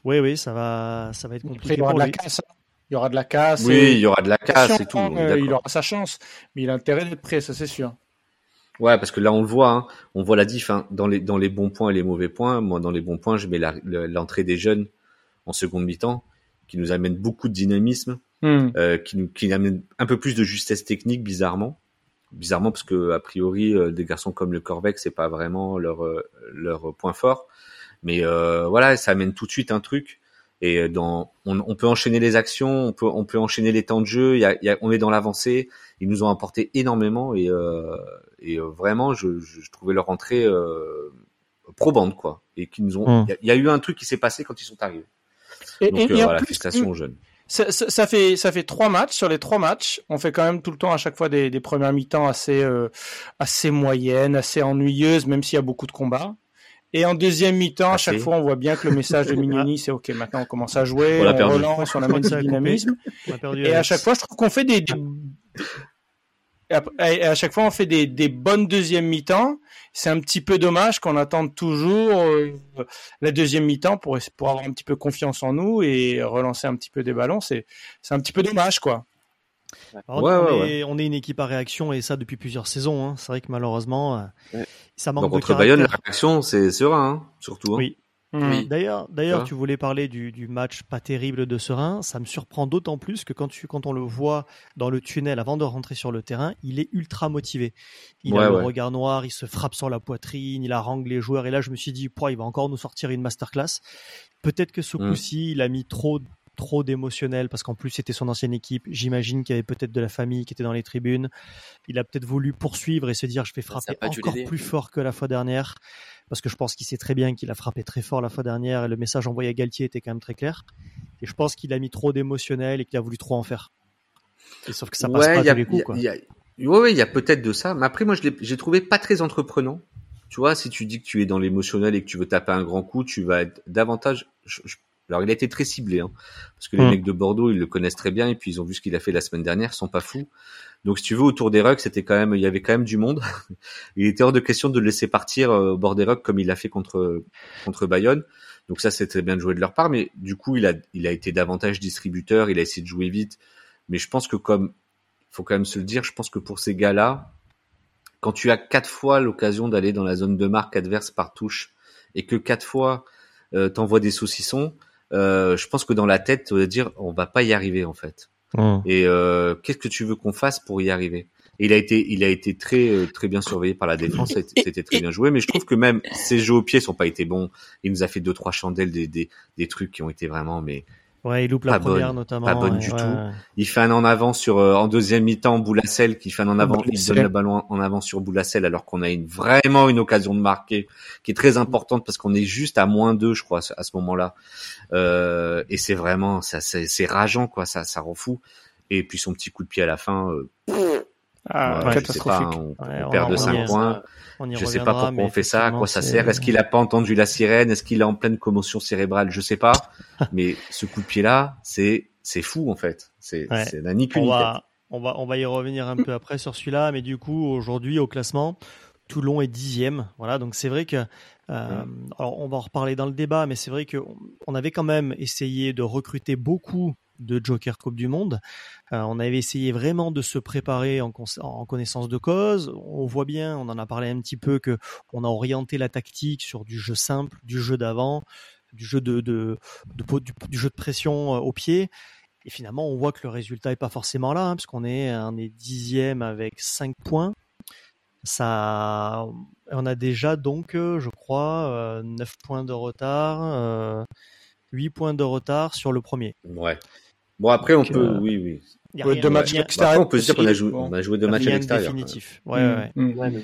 Oui, oui, ça va, ça va être Après, compliqué il y aura pour de la lui. casse. hein. Il y aura de la casse. Oui, et- il y aura de la casse et tout. Euh, il aura sa chance. Mais il a intérêt d'être prêt, ça c'est sûr. Ouais, parce que là on le voit, hein, on voit la diff hein, dans les dans les bons points et les mauvais points. Moi, dans les bons points, je mets l'entrée des jeunes en seconde mi-temps, qui nous amène beaucoup de dynamisme, Hmm. euh, qui nous qui amène un peu plus de justesse technique, bizarrement. Bizarrement parce que a priori euh, des garçons comme le Corvec, c'est pas vraiment leur euh, leur point fort. Mais euh, voilà, ça amène tout de suite un truc. Et dans, on, on peut enchaîner les actions, on peut, on peut enchaîner les temps de jeu. Il y a, il y a- on est dans l'avancée. Ils nous ont apporté énormément et, euh, et euh, vraiment, je, je, je trouvais leur entrée probante quoi. Et qui nous ont. Mm. Il y a- il y, a eu un truc qui s'est passé quand ils sont arrivés. Et, Donc et- euh, et voilà, félicitations aux jeunes. Ça, ça- ça fait ça fait trois matchs sur les trois matchs. On fait quand même tout le temps à chaque fois des, des premières mi-temps assez euh, assez moyennes, assez ennuyeuses, même s'il y a beaucoup de combats. Et en deuxième mi-temps, à chaque fois, on voit bien que le message de Mignoni, c'est OK. Maintenant, on commence à jouer, On relance, on amène du dynamisme. Perdu Et à chaque fois, je trouve qu'on fait des, et à chaque fois, on fait des, des bonnes deuxièmes mi-temps. C'est un petit peu dommage qu'on attende toujours euh, la deuxième mi-temps pour, pour avoir un petit peu confiance en nous et relancer un petit peu des ballons. C'est, c'est un petit peu dommage, quoi. Alors, Ouais, on, ouais, est, on est une équipe à réaction et ça depuis plusieurs saisons. hein. C'est vrai que malheureusement, euh, Ouais. ça manque Donc de contre Bayonne, la réaction, c'est serein, hein, surtout. hein. Oui. Oui. D'ailleurs, tu voulais parler du, du match pas terrible de Serein. Ça me surprend d'autant plus que quand, tu, quand on le voit dans le tunnel avant de rentrer sur le terrain, il est ultra motivé. Il Ouais, a le regard noir, il se frappe sur la poitrine, il harangue les joueurs. Et là, je me suis dit, il va encore nous sortir une masterclass. Peut-être que ce Mm. coup-ci, il a mis trop trop d'émotionnel parce qu'en plus c'était son ancienne équipe. J'imagine qu'il y avait peut-être de la famille qui était dans les tribunes. Il a peut-être voulu poursuivre et se dire je vais frapper encore plus fort que la fois dernière parce que je pense qu'il sait très bien qu'il a frappé très fort la fois dernière et le message envoyé à Galtier était quand même très clair. Et je pense qu'il a mis trop d'émotionnel et qu'il a voulu trop en faire. Et sauf que ça passe ouais, pas y a- tous les coups. Quoi. il y a- Ouais, ouais, il y a peut-être de ça. Mais après, moi, je l'ai j'ai trouvé pas très entreprenant. Tu vois, si tu dis que tu es dans l'émotionnel et que tu veux taper un grand coup, tu vas être davantage. je- je- Alors, il a été très ciblé, hein, parce que les Mm. mecs de Bordeaux, ils le connaissent très bien et puis ils ont vu ce qu'il a fait la semaine dernière, ils sont pas fous. Donc, si tu veux, autour des rucks, c'était quand même, il y avait quand même du monde. il était hors de question de le laisser partir euh, au bord des rucks comme il l'a fait contre contre Bayonne. Donc ça, c'était bien de jouer de leur part, mais du coup, il a il a été davantage distributeur, il a essayé de jouer vite. Mais je pense que comme faut quand même se le dire, je pense que pour ces gars-là, quand tu as quatre fois l'occasion d'aller dans la zone de marque adverse par touche et que quatre fois euh, t'envoies des saucissons, euh, je pense que dans la tête, tu vas dire on va pas y arriver en fait. Mm. Et euh, qu'est-ce que tu veux qu'on fasse pour y arriver? Et il a été, il a été très euh, très bien surveillé par la défense. C'était très bien joué, mais je trouve que même ses jeux au pied sont pas été bons. Il nous a fait deux trois chandelles, des des, des trucs qui ont été vraiment mais Ouais, il loupe la Pas première bonne, notamment. pas bonne du ouais, tout. ouais. Il fait un en avant sur euh, en deuxième mi-temps Boulassel qui fait un en avant, il donne le ballon en avant sur Boulassel alors qu'on a une vraiment une occasion de marquer qui est très importante parce qu'on est juste à moins deux je crois à ce moment-là euh, et c'est vraiment ça c'est c'est rageant quoi ça ça rend fou et puis son petit coup de pied à la fin euh, Ah, ouais, je sais pas catastrophique. on, Ouais, on on perd de en 5 revient. points On y je sais pas pourquoi on fait ça, à quoi ça sert. Est-ce qu'il a pas entendu la sirène? Est-ce qu'il est en pleine commotion cérébrale? Je sais pas. Mais ce coup de pied là, c'est c'est fou en fait. C'est Ouais. c'est n'a ni queue on va, on va, on va y revenir un peu après sur celui-là, mais du coup, aujourd'hui, au classement, Toulon est dixième. Voilà, donc c'est vrai que, euh, alors on va en reparler dans le débat, mais c'est vrai que on- on avait quand même essayé de recruter beaucoup de Joker Coupe du Monde. Euh, on avait essayé vraiment de se préparer en, connaissance de cause. On voit bien, on en a parlé un petit peu, que on a orienté la tactique sur du jeu simple, du jeu d'avant, du jeu de, du, jeu de pression euh, au pied. Et finalement, on voit que le résultat est pas forcément là, hein, parce qu'on est, on est dixième avec 5 points. Ça, on a déjà donc, euh, je crois, euh, 9 points de retard, euh, 8 points de retard sur le premier. Ouais. Bon après on peut, euh, oui oui. Il y a Ouais, rien- deux matchs Bah, après, on peut se dire qu'on a joué, bon. on a joué deux matchs à l'extérieur. définitif. Ouais, ouais, ouais. Mm. Ouais, mais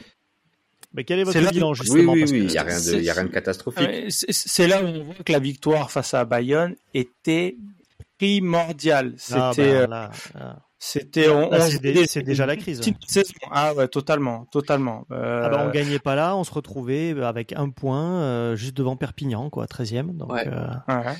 Mais quel est votre bilan Oui, justement oui, oui, que il y a rien de, il y a rien de catastrophique. Ouais, C'est là où on voit que la victoire face à Bayonne était primordiale. Ah, C'était, bah, euh, c'était, on, Là, on c'est déjà la crise. Ah ouais, totalement, totalement. Euh, Ah bah, on gagnait pas là, on se retrouvait avec un point euh, juste devant Perpignan, quoi, 13e. Donc, Ouais. euh, ouais.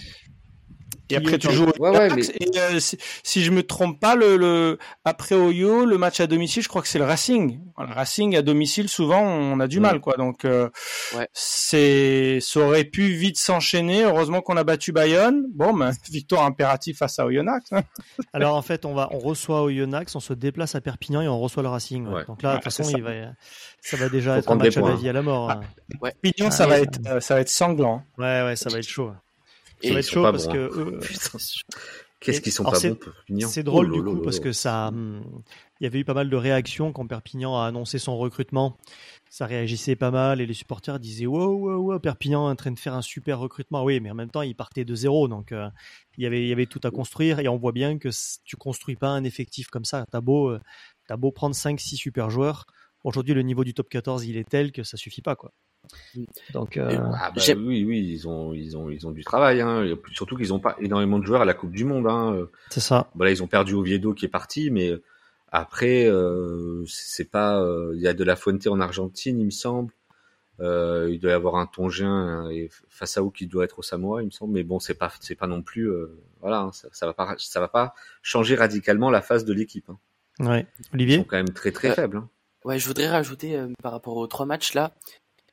Et après, tu joues au Ouais, ouais, Dax, et, euh, si, si je me trompe pas, le, le après Oyo, le match à domicile, je crois que c'est le Racing. Voilà, Racing à domicile, souvent, on a du Ouais. mal, quoi. Donc, euh, Ouais. c'est, ça aurait pu vite s'enchaîner. Heureusement qu'on a battu Bayonne. Bon, ben, victoire impérative face à Oyonnax. hein. Alors en fait, on va, on reçoit Oyonnax, on se déplace à Perpignan et on reçoit le Racing. ouais. Ouais. Donc là, de Ouais, toute façon, ça. il va, ça va déjà Faut être un prendre des match à la vie à la mort. hein. Pignon, Ah, ça ouais. va être, euh, ça va être sanglant. Ouais, ouais, ça va être chaud. Ça va être chaud parce bons, que hein. euh, Putain, Qu'est-ce qu'ils sont alors, pas c'est- bons, Perpignan. c'est drôle Oh du coup parce que ça, hum, il y avait eu pas mal de réactions quand Perpignan a annoncé son recrutement. Ça réagissait pas mal et les supporters disaient wow, wow, wow, Perpignan est en train de faire un super recrutement. Oui, mais en même temps, il partait de zéro, donc euh, il y avait, il y avait tout à construire et on voit bien que tu construis pas un effectif comme ça. T'as beau, euh, t'as beau prendre 5-6 super joueurs. Aujourd'hui, le niveau du top 14, il est tel que ça suffit pas, quoi. Donc, euh, Ah bah oui, oui, ils ont, ils ont, ils ont du travail. Hein. Surtout qu'ils ont pas énormément de joueurs à la Coupe du Monde. Hein. c'est ça. Bon, là, ils ont perdu Oviedo qui est parti, mais après, euh, c'est pas. euh, Il y a de la Fuente en Argentine, il me semble. Euh, il doit y avoir un Tongien et Fassao qui doit être au Samoa, il me semble. Mais bon, c'est pas, c'est pas non plus. euh, voilà, hein, ça, ça va pas, ça va pas changer radicalement la phase de l'équipe. Hein. Ouais. Ils Olivier. sont quand même très très Euh, faibles. Hein. Ouais, je voudrais rajouter euh, par rapport aux trois matchs là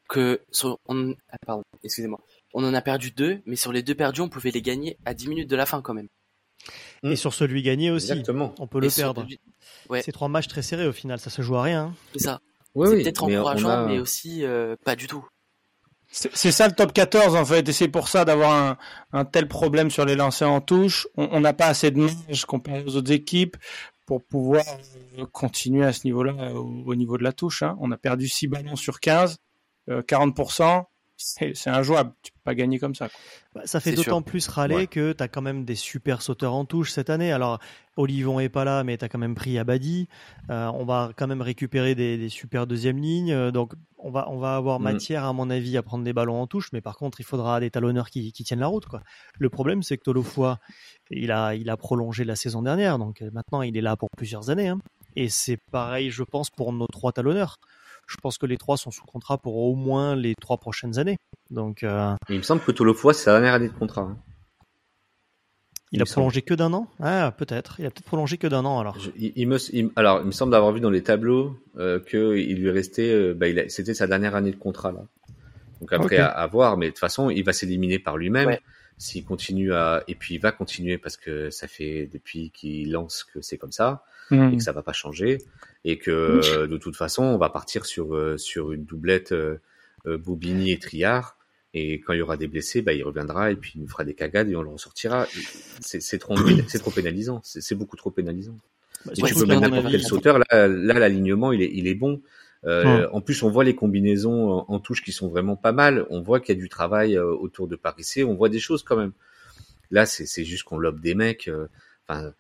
que sur, on, ah, pardon, excusez-moi, on en a perdu deux, mais sur les deux perdus, on pouvait les gagner à 10 minutes de la fin quand même. Et sur celui gagné aussi. Exactement. On peut le Et perdre. celui- Ouais. C'est trois matchs très serrés au final, ça se joue à rien. hein. C'est ça. Oui, c'est oui, peut-être encourageant, a- mais aussi euh, pas du tout. C'est c'est ça le top 14 en fait, et c'est pour ça d'avoir un, un tel problème sur les lancers en touche. On n'a pas assez de marge comparé aux autres équipes pour pouvoir euh, continuer à ce niveau-là, au, au niveau de la touche. hein. On a perdu 6 ballons sur 15, euh, 40%. C'est c'est injouable, tu peux pas gagner comme ça. quoi. Bah, ça fait d'autant plus râler Ouais. que tu as quand même des super sauteurs en touche cette année. Alors, Olivon est pas là, mais tu as quand même pris Abadi. Euh, on va quand même récupérer des, des super deuxième lignes. Euh, Donc, on va, on va avoir Mm. matière, à mon avis, à prendre des ballons en touche. Mais par contre, il faudra des talonneurs qui, qui tiennent la route. Quoi. Le problème, c'est que Tolofoy, il a, il a prolongé la saison dernière. Donc, euh, maintenant, il est là pour plusieurs années. hein. Et c'est pareil, je pense, pour nos trois talonneurs. Je pense que les trois sont sous contrat pour au moins les trois prochaines années. Donc, euh, Il me semble que Tolofoy, c'est sa dernière année de contrat. hein. Il Il a semble. prolongé que d'un an? Ah, peut-être. Il a peut-être prolongé que d'un an alors. Je- il, il me, il- alors, il me semble d'avoir vu dans les tableaux euh, que il lui restait, euh, bah, c'était sa dernière année de contrat là. Donc après à, à voir, mais de toute façon, il va s'éliminer par lui-même. Ouais. S'il continue à, et puis il va continuer parce que ça fait depuis qu'il lance que c'est comme ça Hmm. et que ça va pas changer et que euh, de toute façon, on va partir sur euh, sur une doublette euh, euh, Bobigny et Triard. Et quand il y aura des blessés, bah, il reviendra et puis il nous fera des cagades et on le ressortira. C'est c'est trop, c'est trop pénalisant. C'est c'est beaucoup trop pénalisant. Bah, Ouais, tu peux mettre n'importe quel sauteur. Là, là l'alignement, il est, il est bon. Euh, Ouais. En plus, on voit les combinaisons en, en touche qui sont vraiment pas mal. On voit qu'il y a du travail euh, autour de Paris C. On voit des choses quand même. Là, c'est c'est juste qu'on lobe des mecs. euh, Enfin,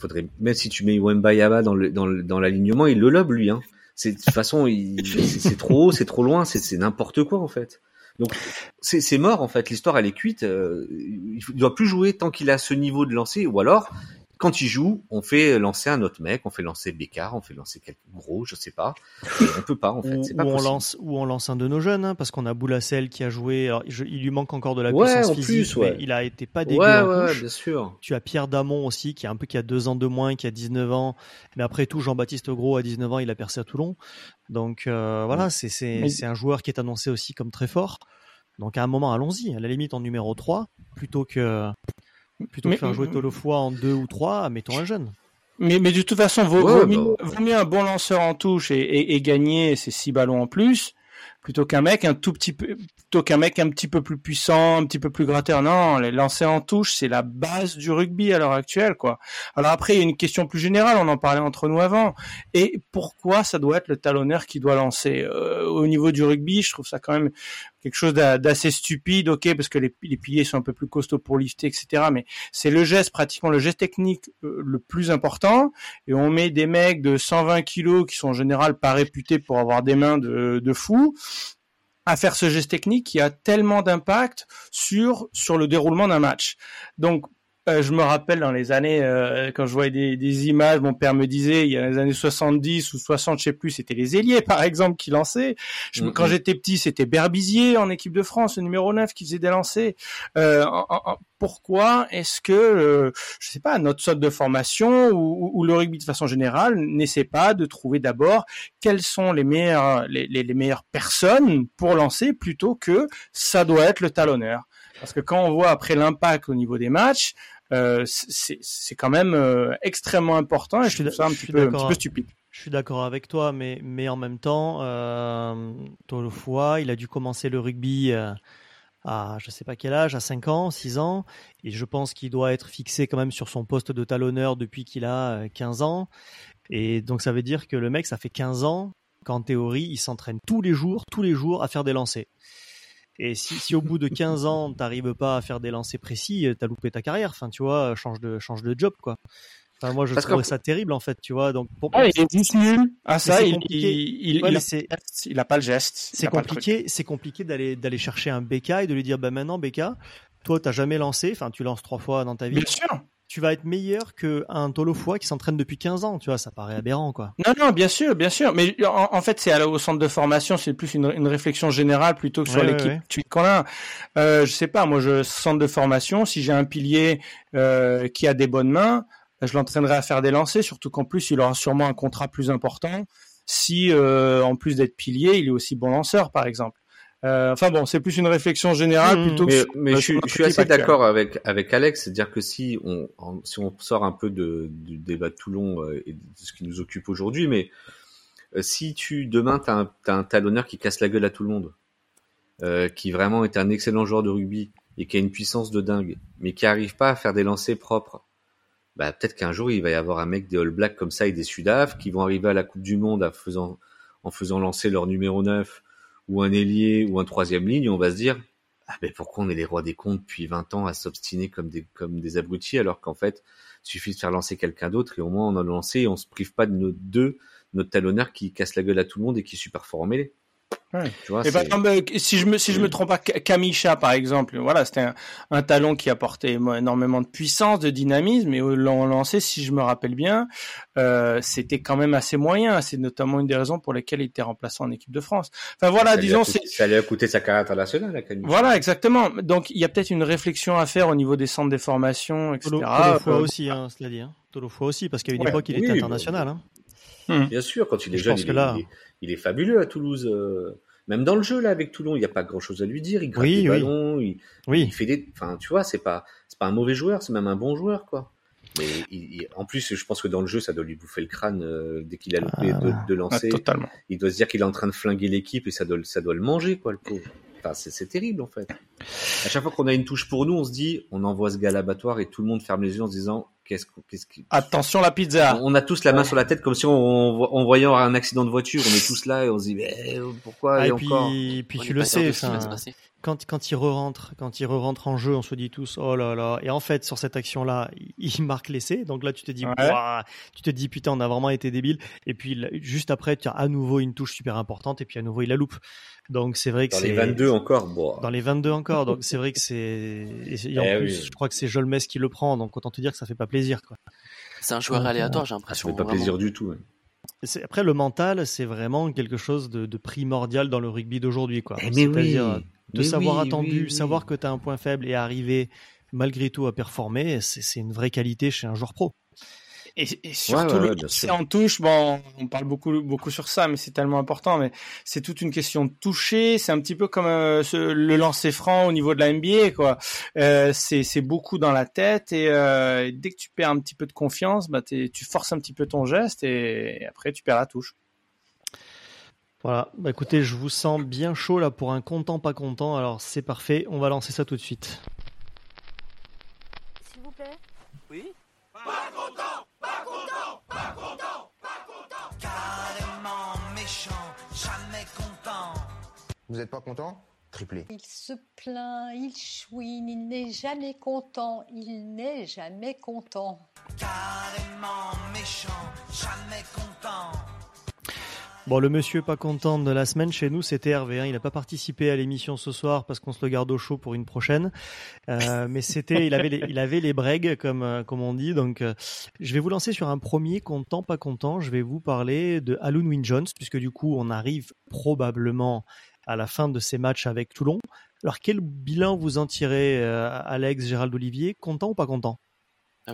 faudrait même si tu mets Wembayaba dans dans dans l'alignement, il le lobe lui. Hein. C'est de toute façon, il- c'est trop haut, c'est trop loin, c'est c'est n'importe quoi en fait. Donc c'est c'est mort en fait. L'histoire elle est cuite. euh, il doit plus jouer tant qu'il a ce niveau de lancer, ou alors quand il joue, on fait lancer un autre mec, on fait lancer Bécard, on fait lancer quelques gros, je sais pas. Et on peut pas en fait, Ou, on lance, ou on lance un de nos jeunes, hein, parce qu'on a Boulassel qui a joué. alors, je- il lui manque encore de la Ouais, puissance en physique, plus, ouais. mais il a été pas dégueu en ouais, bien sûr. Tu as Pierre Damon aussi, qui a un peu qui a deux ans de moins, qui a 19 ans. Mais après tout, Jean-Baptiste Gros à 19 ans, il a percé à Toulon. Donc euh, voilà, c'est c'est Mais- c'est un joueur qui est annoncé aussi comme très fort. Donc à un moment, allons-y. À la limite en numéro 3, plutôt que plutôt Mais- que faire jouer Tolofoy en 2 ou 3, mettons un jeune. Mais, mais de toute façon, vaut, Ouais, vaut bah, mieux, ouais. vaut mieux un bon lanceur en touche et, et, et gagner ces six ballons en plus plutôt qu'un mec un tout petit peu plutôt qu'un mec un petit peu plus puissant, un petit peu plus gratteur. Non, les lancers en touche, c'est la base du rugby à l'heure actuelle, quoi. Alors après, il y a une question plus générale, on en parlait entre nous avant. Et pourquoi ça doit être le talonneur qui doit lancer Euh, Au niveau du rugby, je trouve ça quand même quelque chose d'assez stupide, ok, parce que les, piliers sont un peu plus costauds pour lifter, etc. Mais c'est le geste, pratiquement le geste technique euh, le plus important. Et on met des mecs de 120 kilos qui sont en général pas réputés pour avoir des mains de, de fou à faire ce geste technique qui a tellement d'impact sur sur le déroulement d'un match. Donc euh, je me rappelle dans les années, euh, quand je voyais des, des, images, mon père me disait, il y a les années 70 ou 60, je sais plus, c'était les ailiers, par exemple, qui lançaient. Je, Quand j'étais petit, c'était Berbizier en équipe de France, le numéro 9, qui faisait des lancers. Euh, pourquoi est-ce que, euh, je sais pas, notre sorte de formation ou, ou, le rugby de façon générale n'essaie pas de trouver d'abord quelles sont les meilleures, les, les, les meilleures personnes pour lancer plutôt que ça doit être le talonneur? Parce que quand on voit après l'impact au niveau des matchs, euh, c'est quand même euh, extrêmement important et je, trouve ça un petit, peu, un petit peu stupide. Je suis d'accord avec toi, mais, mais en même temps, euh, Tolofoa, il a dû commencer le rugby euh, à je sais pas quel âge, à 5 ans, 6 ans, et je pense qu'il doit être fixé quand même sur son poste de talonneur depuis qu'il a 15 ans. Et donc ça veut dire que le mec, ça fait 15 ans qu'en théorie, il s'entraîne tous les jours, tous les jours à faire des lancers. Et si, si au bout de 15 ans, t'arrives pas à faire des lancers précis, t'as loupé ta carrière. Enfin, tu vois, change de, change de job, quoi. Enfin, moi, je Parce trouve ça terrible, en fait, tu vois. Donc, pour... ah, il est juste nul. Ah, ça, il, il, il, ouais, il, il, a pas le geste. C'est compliqué, c'est compliqué d'aller, d'aller chercher un BK et de lui dire, bah, maintenant, BK, toi, t'as jamais lancé, enfin, tu lances trois fois dans ta vie. Bien sûr tu vas être meilleur qu'un Tolofoy qui s'entraîne depuis 15 ans, tu vois, ça paraît aberrant, quoi. Non, non, bien sûr, bien sûr, mais en, fait, c'est au centre de formation, c'est plus une, une, réflexion générale plutôt que sur l'équipe ouais. qu'on a. Euh, je sais pas, moi, je centre de formation, si j'ai un pilier euh, qui a des bonnes mains, je l'entraînerai à faire des lancers, surtout qu'en plus, il aura sûrement un contrat plus important si, euh, en plus d'être pilier, il est aussi bon lanceur, par exemple. Euh, enfin bon, c'est plus une réflexion générale mmh. plutôt que. Mais, je, je, suis assez d'accord avec avec Alex, c'est-à-dire que si on si on sort un peu de, du débat de Toulon euh, et de ce qui nous occupe aujourd'hui, mais euh, si tu demain t'as un, as un talonneur qui casse la gueule à tout le monde, euh, qui vraiment est un excellent joueur de rugby et qui a une puissance de dingue, mais qui arrive pas à faire des lancers propres, bah peut-être qu'un jour il va y avoir un mec des All Blacks comme ça et des Sudaf qui vont arriver à la Coupe du Monde en faisant en faisant lancer leur numéro 9 ou un ailier ou un troisième ligne, on va se dire ah ben pourquoi on est les rois des comptes depuis 20 ans à s'obstiner comme des comme des abrutis alors qu'en fait il suffit de faire lancer quelqu'un d'autre et au moins on a lancé et on se prive pas de nos deux notre talonneur qui casse la gueule à tout le monde et qui est super fort. Ouais. Tu vois, et bah, si je me si je me trompe pas, Kamisha par exemple, voilà, c'était un, un, talon qui apportait énormément de puissance, de dynamisme, et au lancé, si je me rappelle bien, euh, c'était quand même assez moyen. C'est notamment une des raisons pour lesquelles il était remplaçant en équipe de France. Enfin voilà, ça disons, c'est ça allait coûter sa carrière internationale. À Kamisha. Voilà, exactement. Donc il y a peut-être une réflexion à faire au niveau des centres des formations, etc. Tolofoa euh, aussi, hein, cela dit. Hein. Tolofoa aussi, parce qu'à une ouais, époque, il oui, était international. Hein. Hmm. Bien sûr, quand il est jeune, il, là... il, il, est, fabuleux à Toulouse. Euh, même dans le jeu là avec Toulon, il n'y a pas grand chose à lui dire. Il gratte oui, des oui. ballons, il, oui. il fait des. Enfin, tu vois, c'est pas c'est pas un mauvais joueur, c'est même un bon joueur quoi. Mais il, en plus, je pense que dans le jeu, ça doit lui bouffer le crâne euh, dès qu'il a loupé ah, de, de, lancer. Ah, totalement. Il doit se dire qu'il est en train de flinguer l'équipe et ça doit, ça doit le manger, quoi, le pauvre. Enfin, c'est terrible en fait. À chaque fois qu'on a une touche pour nous, on se dit, on envoie ce gars à l'abattoir et tout le monde ferme les yeux en se disant, qu'est-ce qu'est-ce qui... Attention la pizza. On a tous la main sur la tête comme si on, on, voyait un accident de voiture. On est tous là et on se dit, mais pourquoi ah, et, et puis, encore Puis tu le sais, quand, quand il re-rentre, quand il re-rentre en jeu, on se dit tous, oh là là. Et en fait, sur cette action-là, il marque l'essai. Donc là, tu te dis, ouais. tu te dis, putain, on a vraiment été débile. Et puis, juste après, tu as à nouveau une touche super importante et puis à nouveau, il la loupe. Donc c'est vrai que dans les 22 encore. Bon. Dans les 22 encore. Donc c'est vrai que c'est. Et en eh plus, oui. je crois que c'est Jolmes qui le prend. Donc autant te dire que ça fait pas plaisir, quoi. C'est un joueur aléatoire, j'ai l'impression. Ça fait pas vraiment. plaisir du tout. Ouais. Après, le mental, c'est vraiment quelque chose de, de, primordial dans le rugby d'aujourd'hui, quoi. Eh C'est-à-dire oui. de savoir oui, attendu, oui, savoir que tu as un point faible et arriver malgré tout à performer, c'est une vraie qualité chez un joueur pro. Et, et surtout ouais, ouais, le lancer en touche, bon, on parle beaucoup beaucoup sur ça, mais c'est tellement important. Mais c'est toute une question de toucher. C'est un petit peu comme euh, ce, le lancer franc au niveau de la NBA, quoi. Euh, c'est c'est beaucoup dans la tête et euh, dès que tu perds un petit peu de confiance, bah tu forces un petit peu ton geste et, et après tu perds la touche. Voilà, bah écoutez, je vous sens bien chaud là pour un content pas content, alors c'est parfait, on va lancer ça tout de suite. S'il vous plaît Oui Pas content Vous êtes pas content? Triplé. Il se plaint, il chouine, il n'est jamais content, il n'est jamais content. Carrément méchant, jamais content. Bon, le monsieur pas content de la semaine chez nous, c'était Hervé. Hein. Il n'a pas participé à l'émission ce soir parce qu'on se le garde au chaud pour une prochaine. Euh, mais c'était, il avait, les, il avait les bregues comme euh, comme on dit. Donc, euh, je vais vous lancer sur un premier content, pas content. Je vais vous parler de Alun Win Jones puisque du coup, on arrive probablement à la fin de ces matchs avec Toulon. Alors, quel bilan vous en tirez, Alex, Gérald, Olivier? Content ou pas content?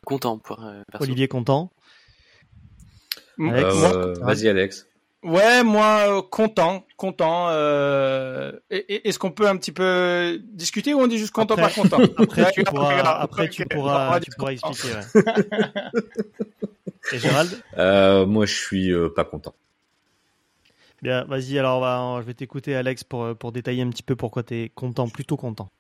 Content pour Olivier content? Alex, Vas-y, Alex. Ouais, moi, euh, content, content. Euh, Est-ce qu'on peut un petit peu discuter ou on dit juste content, pas content? Après, tu pourras, après, tu pourras, tu pourras expliquer. Ouais. Et Gérald? Euh, Moi, je suis euh, pas content. Bien, vas-y. Alors, je vais t'écouter, Alex, pour pour détailler un petit peu pourquoi tu es content, plutôt content.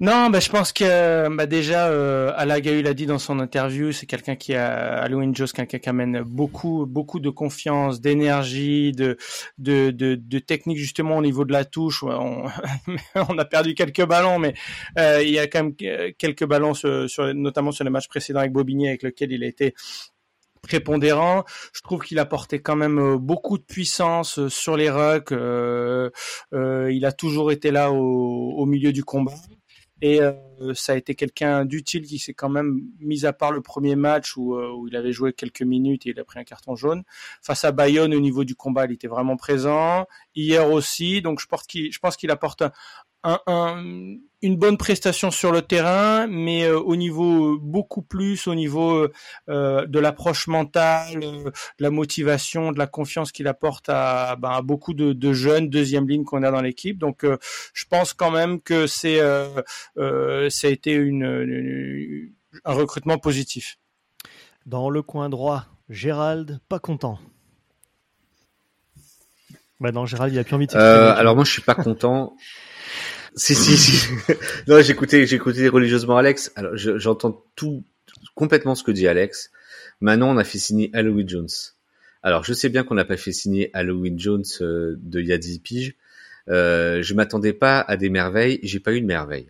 Non, bah, je pense que bah, déjà, euh, Alagahu l'a dit dans son interview, c'est quelqu'un qui a Halloween Joe, quelqu'un qui amène beaucoup, beaucoup de confiance, d'énergie, de, de, de, technique justement au niveau de la touche. On, a perdu quelques ballons, mais euh, il y a quand même quelques ballons notamment sur les matchs précédents avec Bobigny, avec lequel il a été prépondérant. Je trouve qu'il a porté quand même euh, beaucoup de puissance euh, sur les rucks. Euh, il a toujours été là au, milieu du combat. Et ça a été quelqu'un d'utile qui s'est quand même, mis à part le premier match où, il avait joué quelques minutes et il a pris un carton jaune. Face à Bayonne, au niveau du combat, il était vraiment présent. Hier aussi, donc je, pense qu'il apporte un, un, une bonne prestation sur le terrain, mais euh, au niveau beaucoup plus au niveau euh, de l'approche mentale, euh, de la motivation, de la confiance qu'il apporte à, ben, à, beaucoup de, de, jeunes deuxième ligne qu'on a dans l'équipe. Donc, euh, je pense quand même que c'est ça a été une, une, un recrutement positif. Dans le coin droit, Gérald, pas content. Bah non, Gérald, il a plus envie de. alors moi, je suis pas content. Si, si, si. non, j'écoutais, j'écoutais religieusement Alex. Alors, j'entends tout, complètement ce que dit Alex. Maintenant, on a fait signer Halloween Jones. Alors, je sais bien qu'on n'a pas fait signer Halloween Jones euh, de il y a 10 piges. Euh, je m'attendais pas à des merveilles. J'ai pas eu de merveille.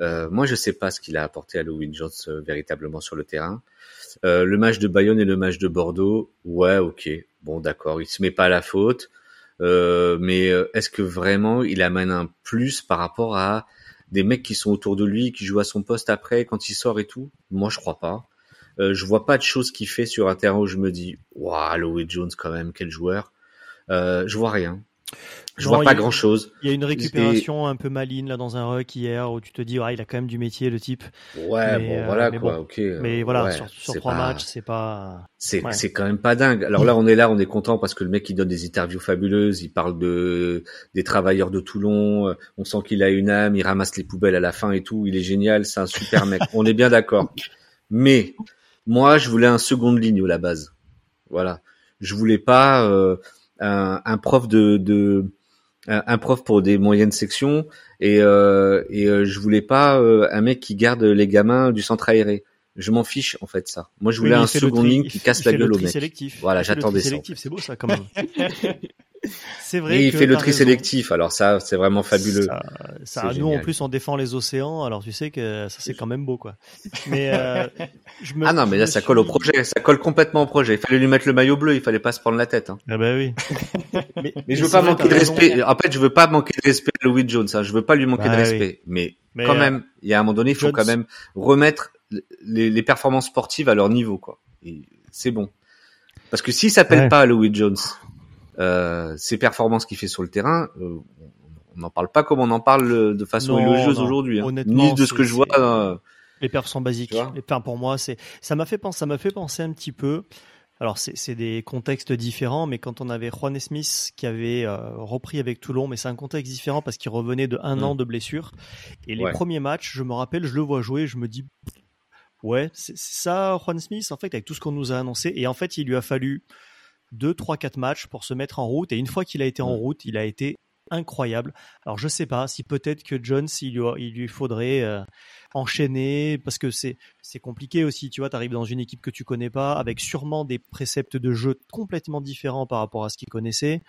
Euh, moi, je sais pas ce qu'il a apporté Halloween Jones euh, véritablement sur le terrain. Euh, le match de Bayonne et le match de Bordeaux, ouais, ok, bon, d'accord, il se met pas à la faute. Euh, mais euh, est-ce que vraiment il amène un plus par rapport à des mecs qui sont autour de lui, qui jouent à son poste après quand il sort et tout? Moi, je crois pas. Euh, je vois pas de choses qu'il fait sur un terrain où je me dis, waouh, Louis Jones quand même, quel joueur. Euh, je vois rien. Je non, vois pas grand chose. Il y a une récupération et... un peu maligne là dans un ruck hier où tu te dis ouais, il a quand même du métier le type. Ouais mais, bon voilà quoi, bon. ok. Mais voilà ouais, sur, sur trois pas... matchs c'est pas. C'est ouais. c'est quand même pas dingue. Alors là on est là on est content parce que le mec il donne des interviews fabuleuses, il parle de des travailleurs de Toulon, on sent qu'il a une âme, il ramasse les poubelles à la fin et tout, il est génial, c'est un super mec. On est bien d'accord. Mais moi je voulais un seconde ligne à la base. Voilà. Je voulais pas euh, un, un, prof de, de un prof pour des moyennes sections et, euh, et euh, je voulais pas euh, un mec qui garde les gamins du centre aéré. Je m'en fiche en fait ça. Moi je voulais oui, un second ligne qui casse la gueule au mec. Sélectif. Voilà, j'attendais ça. C'est beau ça quand même. c'est vrai. Et il fait le tri sélectif. Alors ça, c'est vraiment fabuleux. Ça, ça nous génial. en plus on défend les océans. Alors tu sais que ça c'est quand même beau quoi. Mais euh, je me, ah non, mais là ça suis... colle au projet. Ça colle complètement au projet. Il fallait lui mettre le maillot bleu. Il fallait pas se prendre la tête. Hein. Ah bah oui. mais, mais, je veux pas manquer de respect. En fait, je veux pas manquer de respect à Louis Jones. Hein. Je veux pas lui manquer bah, de respect. Oui. Mais, mais, quand euh, même, il y a un moment donné, il faut Jones... quand même remettre les, les, performances sportives à leur niveau quoi. C'est bon. Parce que s'il s'appelle ouais. pas Louis Jones, euh, ses performances qu'il fait sur le terrain, euh, on n'en parle pas comme on en parle de façon non, élogieuse aujourd'hui. Hein. Ni de ce que je vois. Euh, les perfs sont basiques. Les perfs pour moi, c'est ça m'a fait penser, ça m'a fait penser un petit peu. Alors c'est des contextes différents, mais quand on avait Juan Smith qui avait euh, repris avec Toulon, mais c'est un contexte différent parce qu'il revenait de un mmh. an de blessure. Et les ouais. premiers matchs, je me rappelle, je le vois jouer, je me dis ouais, c'est ça Juan Smith en fait avec tout ce qu'on nous a annoncé. Et en fait, il lui a fallu deux, trois, quatre matchs pour se mettre en route. Et une fois qu'il a été en route, il a été incroyable. Alors je sais pas si peut-être que Jones il lui, il lui faudrait euh, enchaîner parce que c'est c'est compliqué aussi. Tu vois, tu arrives dans une équipe que tu connais pas avec sûrement des préceptes de jeu complètement différents par rapport à ce qu'il connaissait.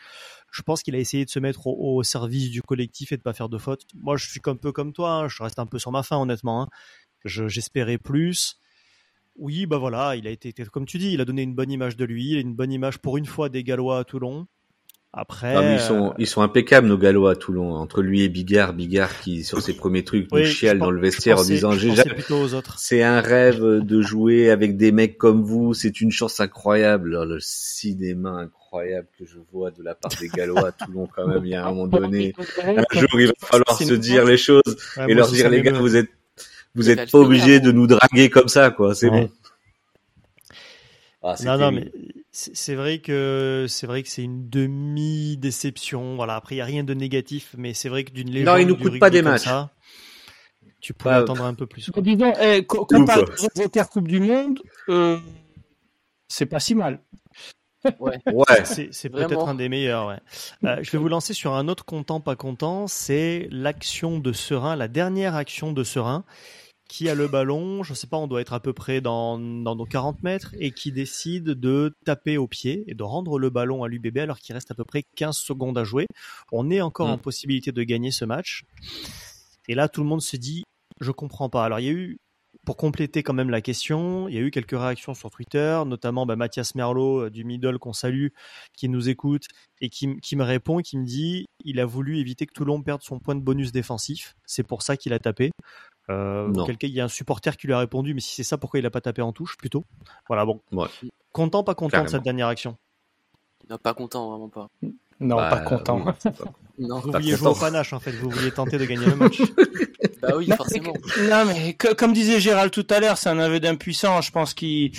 Je pense qu'il a essayé de se mettre au, au, service du collectif et de pas faire de fautes. Moi, je suis un peu comme toi. Hein, je reste un peu sur ma fin honnêtement. Hein. J'espérais plus. Oui, bah voilà, il a été, comme tu dis, il a donné une bonne image de lui, une bonne image pour une fois des Gallois à Toulon. Après, ah, ils sont euh, ils sont impeccables nos Gallois à Toulon entre lui et Bigard, Bigard qui sur ses premiers trucs oui, nous chiale dans le vestiaire en disant c'est un rêve de jouer avec des mecs comme vous, c'est une chance incroyable. Alors, le cinéma incroyable que je vois de la part des Gallois à Toulon quand même, il y a un moment donné, un jour il va falloir se dire les choses ouais, et leur dire les gars vous êtes vous êtes pas obligé de nous draguer comme ça quoi, c'est ouais. bon. Ah, non, non, mais c'est vrai que c'est vrai que c'est une demi déception. Voilà. Après, il y a rien de négatif, mais c'est vrai que d'une légende. Non, il nous coûte pas des matchs. Ça, tu pourrais bah, attendre un peu plus. Quoi. Disons, eh, comparé aux Coupe du Monde, euh, c'est pas si mal. Ouais, ouais. c'est peut-être un des meilleurs. Ouais. Euh, je vais vous lancer sur un autre content, pas content. C'est l'action de Serein, la dernière action de Serein qui a le ballon, je sais pas, on doit être à peu près dans, dans nos 40 mètres, et qui décide de taper au pied et de rendre le ballon à l'UBB alors qu'il reste à peu près 15 secondes à jouer. On est encore mmh. en possibilité de gagner ce match. Et là, tout le monde se dit, je comprends pas. Alors, il y a eu, pour compléter quand même la question, il y a eu quelques réactions sur Twitter, notamment bah, Mathias Merlot du Middle qu'on salue, qui nous écoute et qui, qui me répond, qui me dit, il a voulu éviter que Toulon perde son point de bonus défensif. C'est pour ça qu'il a tapé. Euh, quelqu'un, il y a un supporter qui lui a répondu, mais si c'est ça, pourquoi il a pas tapé en touche plutôt? Voilà, bon. Ouais. Content, pas content Carrément. de cette dernière action? Non, pas content, vraiment pas. Non, Bah, pas content. oui, c'est pas- Non, Vous Pas vouliez jouer content. au panache en fait, vous vouliez tenter de gagner le match. bah oui, Non, forcément. Non, mais que- comme disait Gérald tout à l'heure, c'est un aveu d'impuissance. Je pense qu'il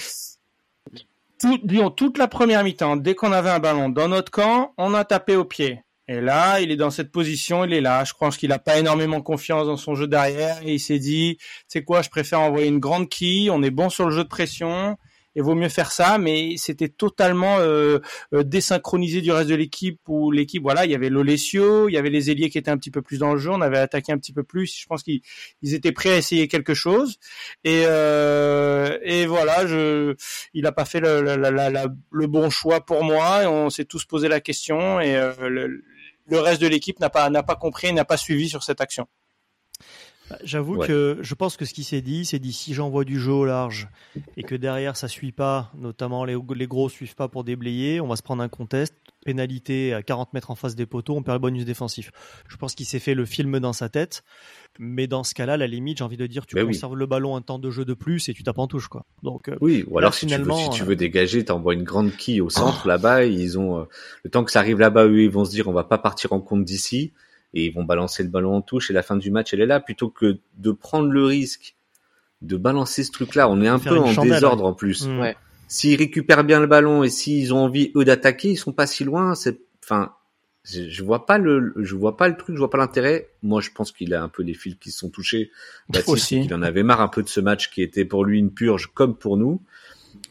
tout, disons, toute la première mi-temps, dès qu'on avait un ballon dans notre camp, on a tapé au pied. Et là, il est dans cette position, il est là. Je pense qu'il n'a pas énormément confiance dans son jeu derrière et il s'est dit, c'est quoi, je préfère envoyer une grande quille, on est bon sur le jeu de pression et vaut mieux faire ça. Mais c'était totalement euh, euh, désynchronisé du reste de l'équipe où l'équipe, voilà, il y avait l'Olesio, il y avait les ailiers qui étaient un petit peu plus dans le jeu, on avait attaqué un petit peu plus. Je pense qu'ils ils étaient prêts à essayer quelque chose. Et, euh, et voilà, je, il n'a pas fait le, la- la- le bon choix pour moi. On s'est tous posé la question et euh, le, le reste de l'équipe n'a pas n'a pas compris, n'a pas suivi sur cette action. J'avoue Ouais. que je pense que ce qui s'est dit, c'est dit si j'envoie du jeu au large et que derrière ça suit pas, notamment les, les gros suivent pas pour déblayer, on va se prendre un contest, pénalité à 40 mètres en face des poteaux, on perd le bonus défensif. Je pense qu'il s'est fait le film dans sa tête, mais dans ce cas-là, la limite, j'ai envie de dire, tu Ben oui. conserves le ballon un temps de jeu de plus et tu tapes en touche quoi. Donc euh, Oui, ou Là, alors si, tu veux, si tu euh, veux dégager, t'envoies une grande quille au centre là-bas. Ils ont euh, le temps que ça arrive là-bas, eux ils vont se dire on va pas partir en compte d'ici et ils vont balancer le ballon en touche et la fin du match elle est là plutôt que de prendre le risque de balancer ce truc-là. On est un peu en chandelle, désordre en plus. mm. Ouais. S'ils récupèrent bien le ballon et s'ils ont envie eux d'attaquer, ils sont pas si loin. C'est enfin je, je vois pas le je vois pas le truc, je vois pas l'intérêt. Moi je pense qu'il a un peu les fils qui se sont touchés. Baptiste, Aussi. il en avait marre un peu de ce match qui était pour lui une purge comme pour nous.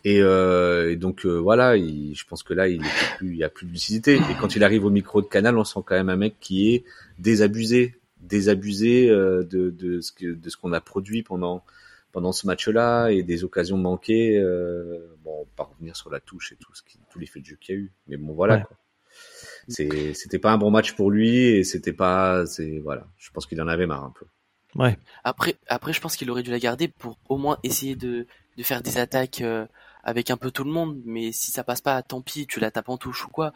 Et, euh, et donc euh, voilà, il- je pense que là, il est plus, il y a plus de lucidité. Et quand il arrive au micro de Canal, on sent quand même un mec qui est désabusé, désabusé euh, de, de ce que de ce qu'on a produit pendant pendant ce match-là et des occasions manquées. Euh, bon, pas revenir sur la touche et tout ce qui, tous les faits de jeu qu'il y a eu. Mais bon, voilà. Ouais. Quoi. C'est, c'était pas un bon match pour lui et c'était pas, c'est voilà. Je pense qu'il en avait marre un peu. Ouais. Après, après, je pense qu'il aurait dû la garder pour au moins essayer de, de faire des attaques euh, avec un peu tout le monde. Mais si ça passe pas, tant pis, tu la tapes en touche ou quoi.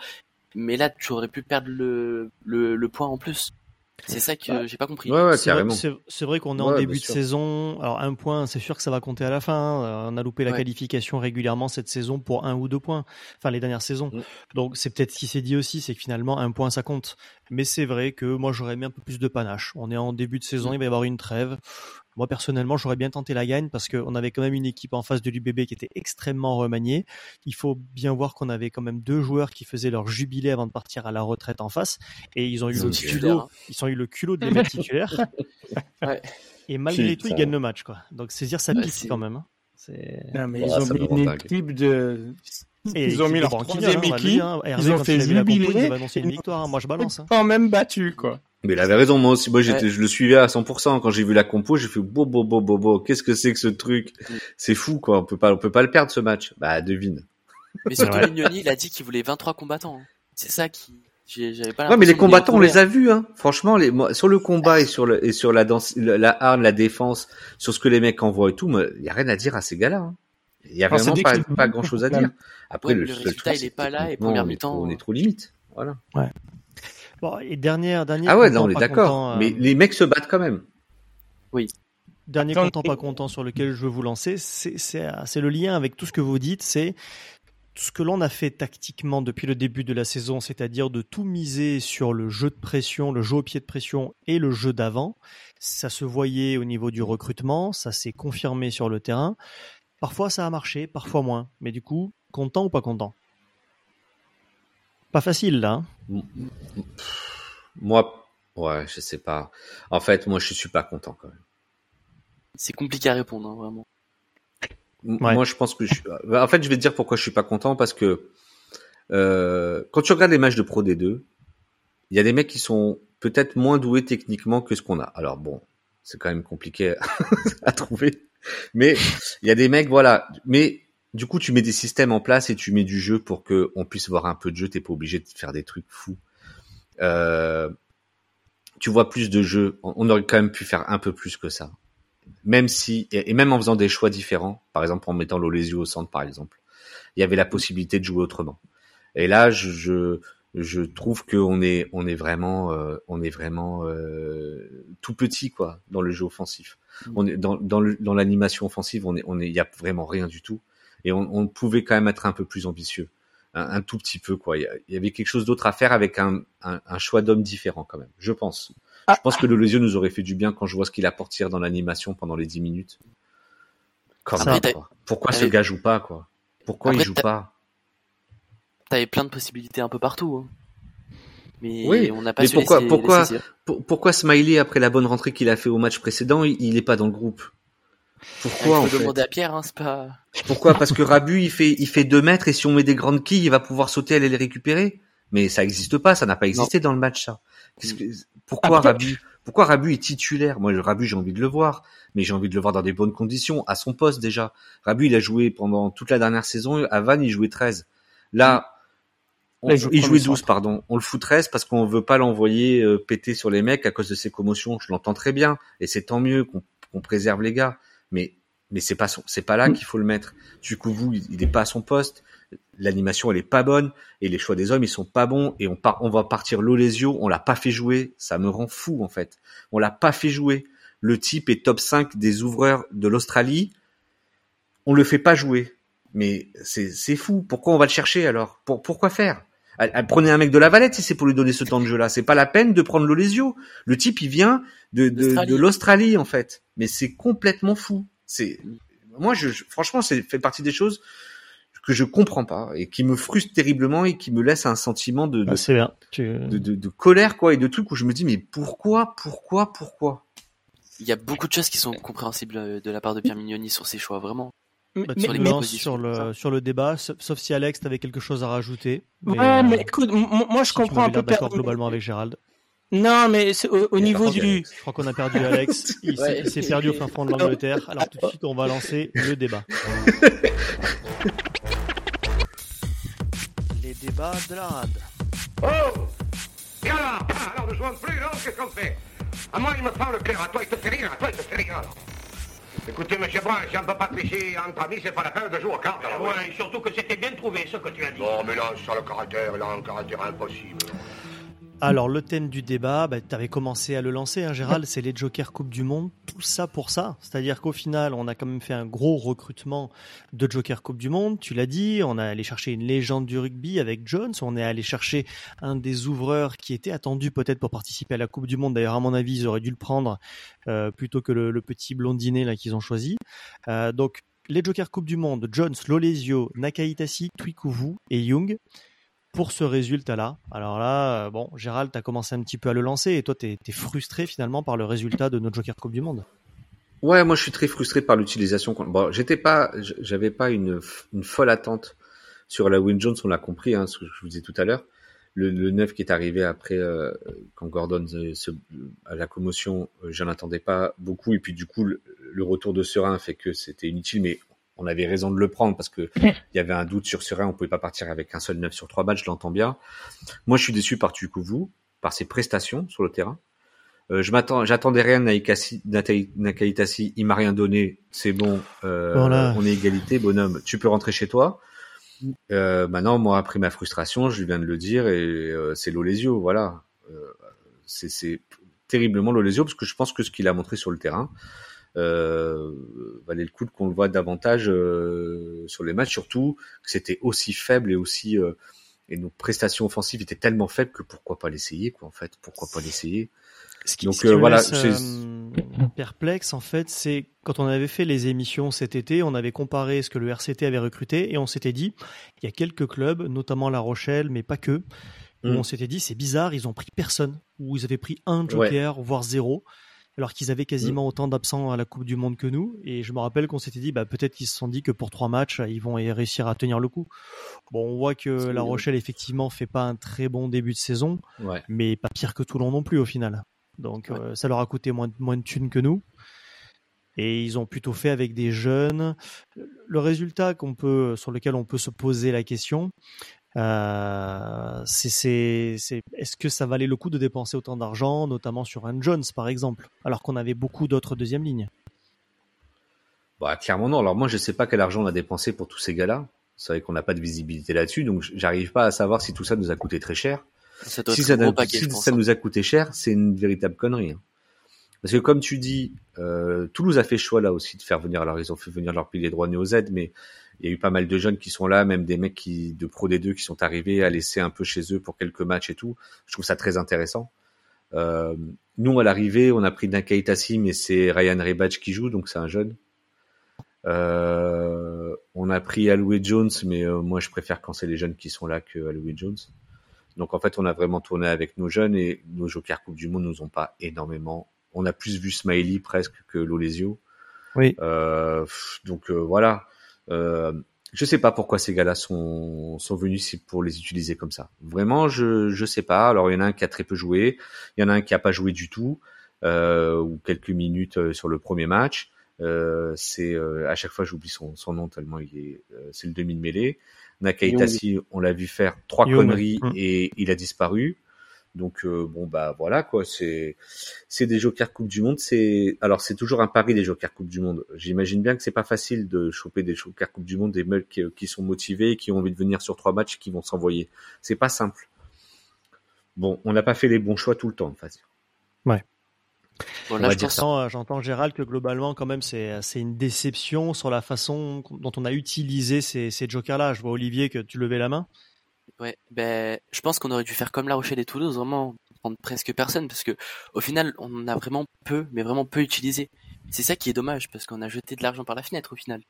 Mais là, tu aurais pu perdre le, le, le point en plus. C'est ça que j'ai pas compris. Ouais, ouais, C'est vrai, carrément. c'est- c'est vrai qu'on est en début de sûr. saison. Alors un point, c'est sûr que ça va compter à la fin. Euh, On a loupé la Ouais. qualification régulièrement cette saison pour un ou deux points. Enfin les dernières saisons. Mm. Donc c'est peut-être ce qui s'est dit aussi, c'est que finalement un point ça compte. Mais c'est vrai que moi j'aurais mis un peu plus de panache. On est en début de saison, Mm. il va y avoir une trêve. Moi personnellement, j'aurais bien tenté la gagne parce qu'on avait quand même une équipe en face de l'UBB qui était extrêmement remaniée. Il faut bien voir qu'on avait quand même deux joueurs qui faisaient leur jubilé avant de partir à la retraite en face et ils ont eu le culot, hein. ils ont eu le culot de les mettre titulaires. Ouais. Et malgré tout, ils gagnent le match, quoi. Donc, c'est dire ça Ouais, pique c'est- quand même. hein. C'est... Non, mais Oh, ils ont mis une équipe de. Et Ils ont mis leur troisième hein, équipe, hein. Ils ont fait jubiler. Ils avaient annoncé une victoire. hein. Moi, je balance. Hein. Quand même battu, quoi. Mais il avait raison, moi aussi. Moi, j'étais, je le suivais à 100%. Quand j'ai vu la compo, j'ai fait bo bo bo bo bo. Qu'est-ce que c'est que ce truc? C'est fou, quoi. On peut pas, on peut pas le perdre ce match. Bah, devine. Mais surtout, Ouais. Mignoni, il a dit qu'il voulait 23 combattants. hein. C'est ça qui. J'avais pas Ouais, mais les combattants, on les a vus, hein. Franchement, les, moi, sur le combat et sur le, et sur la danse, la, la arme, la défense, sur ce que les mecs envoient et tout, il y a rien à dire à ces gars-là. hein. Il y a vraiment pas, pas grand chose à dire. Après, Ouais, le, le résultat, truc, il est pas là, et première mi-temps, On euh, est trop limite. Voilà. Bon, et dernière, dernier. Ah ouais, content, non, on est pas d'accord. content, euh, Mais les mecs se battent quand même. Dernier Attends, content, pas content sur lequel je veux vous lancer, c'est c'est- c'est le lien avec tout ce que vous dites, c'est tout ce que l'on a fait tactiquement depuis le début de la saison, c'est-à-dire de tout miser sur le jeu de pression, le jeu au pied de pression et le jeu d'avant. Ça se voyait au niveau du recrutement, ça s'est confirmé sur le terrain. Parfois ça a marché, parfois moins. Mais du coup, content ou pas content? Pas facile là. hein Moi, ouais, je sais pas. En fait, moi, je suis pas content quand même. C'est compliqué à répondre, hein, vraiment. Ouais. Moi, je pense que je... bah, En fait, je vais te dire pourquoi je suis pas content parce que euh, quand tu regardes les matchs de Pro D2, il y a des mecs qui sont peut-être moins doués techniquement que ce qu'on a. Alors bon, c'est quand même compliqué à trouver, mais il y a des mecs, voilà. Mais du coup, tu mets des systèmes en place et tu mets du jeu pour que on puisse voir un peu de jeu. T'es pas obligé de faire des trucs fous. Euh, tu vois plus de jeux. On aurait quand même pu faire un peu plus que ça même si et même en faisant des choix différents, par exemple en mettant l'Olesio au centre par exemple, il y avait la possibilité de jouer autrement. Et là, je je, je trouve que on est on est vraiment euh, on est vraiment euh, tout petit quoi dans le jeu offensif. Mm. On est dans l'animation offensive, on est on est il y a vraiment rien du tout et on, on pouvait quand même être un peu plus ambitieux. Un, un tout petit peu quoi. Il y, a- il y avait quelque chose d'autre à faire avec un, un, un choix d'homme différent quand même. Je pense. Je pense que le Lesio nous aurait fait du bien quand je vois ce qu'il apporte hier dans l'animation pendant les 10 minutes. Quand même, quoi. Pourquoi ce gars joue pas, quoi? Pourquoi Après, il joue pas? T'avais plein de possibilités un peu partout. hein. Mais Oui, on n'a pas mais su pourquoi- pourquoi-. Pour- Pourquoi Smiley, après la bonne rentrée qu'il a fait au match précédent, il, il est pas dans le groupe? Pourquoi, Il en faut fait demander à Pierre, hein, c'est pas. Pourquoi? Parce que Rabu, il fait, il fait deux mètres et si on met des grandes quilles, il va pouvoir sauter, aller les récupérer. Mais ça existe pas, ça n'a pas existé dans le match, ça. Que- Pourquoi Après- Rabu Pourquoi Rabu est titulaire? Moi, Rabu, j'ai envie de le voir, mais j'ai envie de le voir dans des bonnes conditions, à son poste déjà. Rabu, il a joué pendant toute la dernière saison. À Vannes, il jouait 13. Là, on- Là, il joue il premier jouait centre. 12, pardon. On le fout 13 parce qu'on veut pas l'envoyer euh, péter sur les mecs à cause de ses commotions. Je l'entends très bien, et c'est tant mieux qu'on qu'on préserve les gars. Mais mais c'est pas son- c'est pas là Mm. qu'il faut le mettre. Du coup, vous, il est pas à son poste. L'animation, elle est pas bonne et les choix des hommes, ils sont pas bons. Et on part, on va partir l'Olesio. On l'a pas fait jouer. Ça me rend fou en fait. On l'a pas fait jouer. Le type est top 5 des ouvreurs de l'Australie. On le fait pas jouer. Mais c'est fou. Pourquoi on va le chercher alors? Pour, Pourquoi faire? Prenez un mec de la Valette si c'est pour lui donner ce temps de jeu là. C'est pas la peine de prendre l'Olesio. Le type, il vient de, de, de l'Australie en fait. Mais c'est complètement fou. C'est moi, je, je- franchement, c'est fait partie des choses que je comprends pas et qui me frustre terriblement et qui me laisse un sentiment de, de, Ah, C'est bien. Tu- de, de- de colère quoi et de trucs où je me dis mais pourquoi, pourquoi, pourquoi? Il y a beaucoup de choses qui sont compréhensibles euh, de la part de Pierre Mignoni sur ses choix, vraiment. Mais- mais- sur les mais- sur le, sur le débat, sauf si Alex, t'avais quelque chose à rajouter. Ouais, euh, mais écoute, moi je si comprends un peu. d'accord globalement avec Gérald. Non, mais au, au niveau pas du. Alex. Je crois qu'on a perdu Alex. Il s'est- Ouais. s'est perdu au fin fond de l'Angleterre. Alors tout de suite, on va lancer le débat. Les débats de la rade. Oh Et alors Ah, Alors ne jouons plus, non Qu'est-ce qu'on fait? À moi, il me prend le cœur. À toi, il te fait rire. À toi, il te fait rire. Écoutez, monsieur Brun, si on ne peut pas tricher entre amis, c'est pas la peine de jouer aux cartes. alors, oui. Ouais, surtout que c'était bien trouvé ce que tu as dit. Non, mais là, sur le caractère, il a un caractère impossible. Alors le thème du débat, bah, tu avais commencé à le lancer, hein, Gérald, c'est les Jokers Coupe du Monde, tout ça pour ça. C'est-à-dire qu'au final, on a quand même fait un gros recrutement de Joker Coupe du Monde, tu l'as dit, on a allé chercher une légende du rugby avec Jones, on est allé chercher un des ouvreurs qui était attendu peut-être pour participer à la Coupe du Monde. D'ailleurs, à mon avis, ils auraient dû le prendre euh, plutôt que le, petit blondinet là qu'ils ont choisi. Euh, donc les Jokers Coupe du Monde, Jones, Lolesio, Nakaitasi, Twikuvu et Young pour ce résultat-là. Alors là, euh, bon, Gérald, tu as commencé un petit peu à le lancer et toi, tu es, frustré finalement par le résultat de notre Joker Coupe du Monde. Ouais, moi je suis très frustré par l'utilisation. Bon, j'étais pas, j'avais pas une, folle attente sur la Win Jones, on l'a compris, hein, ce que je vous disais tout à l'heure. Le, le 9 qui est arrivé après, euh, quand Gordon se, à la commotion, euh, j'en attendais pas beaucoup. Et puis du coup, le, le retour de Serein fait que c'était inutile, mais on avait raison de le prendre parce que il y avait un doute sur Serein, on pouvait pas partir avec un seul 9 sur 3 matchs, je l'entends bien. Moi, je suis déçu par Tukuvu, par ses prestations sur le terrain. Euh, je m'attends, j'attendais rien de Nakaitasi, il m'a rien donné, c'est bon, euh, voilà. on est égalité, bonhomme, tu peux rentrer chez toi. Euh, maintenant, moi, après ma frustration, je viens de le dire, et euh, c'est l'Olesio, voilà. Euh, c'est terriblement l'Olesio, parce que je pense que ce qu'il a montré sur le terrain euh, valait le coup qu'on le voit davantage sur les matchs, surtout que c'était aussi faible et aussi et nos prestations offensives étaient tellement faibles que pourquoi pas l'essayer, quoi, en fait, pourquoi pas l'essayer. Ce qui, Donc ce qui voilà, laisse, euh, perplexe en fait, c'est quand on avait fait les émissions cet été, on avait comparé ce que le RCT avait recruté et on s'était dit, il y a quelques clubs, notamment La Rochelle, mais pas que, où mm. on s'était dit c'est bizarre, ils ont pris personne, ou ils avaient pris un joker, ouais. voire zéro, alors qu'ils avaient quasiment mm. autant d'absents à la Coupe du Monde que nous. Et je me rappelle qu'on s'était dit, bah, peut-être qu'ils se sont dit que pour trois matchs, ils vont réussir à tenir le coup. Bon, on voit que La Rochelle effectivement fait pas un très bon début de saison, ouais. mais pas pire que Toulon non plus au final. Donc ouais. euh, ça leur a coûté moins, moins de thunes que nous. Et ils ont plutôt fait avec des jeunes. Le résultat qu'on peut, sur lequel on peut se poser la question, euh, c'est est-ce que ça valait le coup de dépenser autant d'argent, notamment sur un Jones par exemple, alors qu'on avait beaucoup d'autres deuxième lignes? Bah, Clairement non. Alors moi je sais pas quel argent on a dépensé pour tous ces gars-là. C'est vrai qu'on n'a pas de visibilité là-dessus, donc j'arrive pas à savoir si tout ça nous a coûté très cher. Ça si ça, paquet, si ça nous a coûté cher, c'est une véritable connerie. Hein. Parce que comme tu dis, euh, Toulouse a fait choix là aussi de faire venir. Alors ils ont fait venir leur pilier droit Néo Z, mais il y a eu pas mal de jeunes qui sont là, même des mecs qui de Pro D2 qui sont arrivés à laisser un peu chez eux pour quelques matchs et tout. Je trouve ça très intéressant. Euh, nous à l'arrivée, on a pris Nakaitasi, mais c'est Ryan Rebach qui joue, donc c'est un jeune. Euh, on a pris Aloué Jones, mais euh, moi je préfère quand c'est les jeunes qui sont là que Aloué Jones. Donc en fait, on a vraiment tourné avec nos jeunes et nos jokers Coupe du Monde nous ont pas énormément. On a plus vu Smiley presque que Lolesio. Oui. Euh, donc euh, voilà. Euh, je sais pas pourquoi ces gars-là sont sont venus pour les utiliser comme ça. Vraiment, je je sais pas. Alors il y en a un qui a très peu joué, il y en a un qui a pas joué du tout euh, ou quelques minutes euh, sur le premier match. Euh, c'est à chaque fois j'oublie son, son nom tellement il est c'est le demi de mêlée. Nakaitasi, on l'a vu faire trois Young. conneries mm. et il a disparu. Donc euh, bon bah voilà quoi, c'est c'est des Jokers Coupe du Monde. C'est alors c'est toujours un pari des Jokers Coupe du Monde. J'imagine bien que c'est pas facile de choper des Jokers Coupe du Monde, des mecs qui, qui, sont motivés, qui ont envie de venir sur trois matchs, qui vont s'envoyer. C'est pas simple. Bon, on n'a pas fait les bons choix tout le temps, en fait. Ouais. Bon, là, j'entends, Gérald que globalement, quand même, c'est, c'est une déception sur la façon dont on a utilisé ces, ces jokers-là. Je vois Olivier que tu levais la main. Ouais, ben, je pense qu'on aurait dû faire comme La Rochelle et Toulouse, vraiment prendre presque personne, parce que au final, on a vraiment peu, mais vraiment peu utilisé. C'est ça qui est dommage, parce qu'on a jeté de l'argent par la fenêtre au final.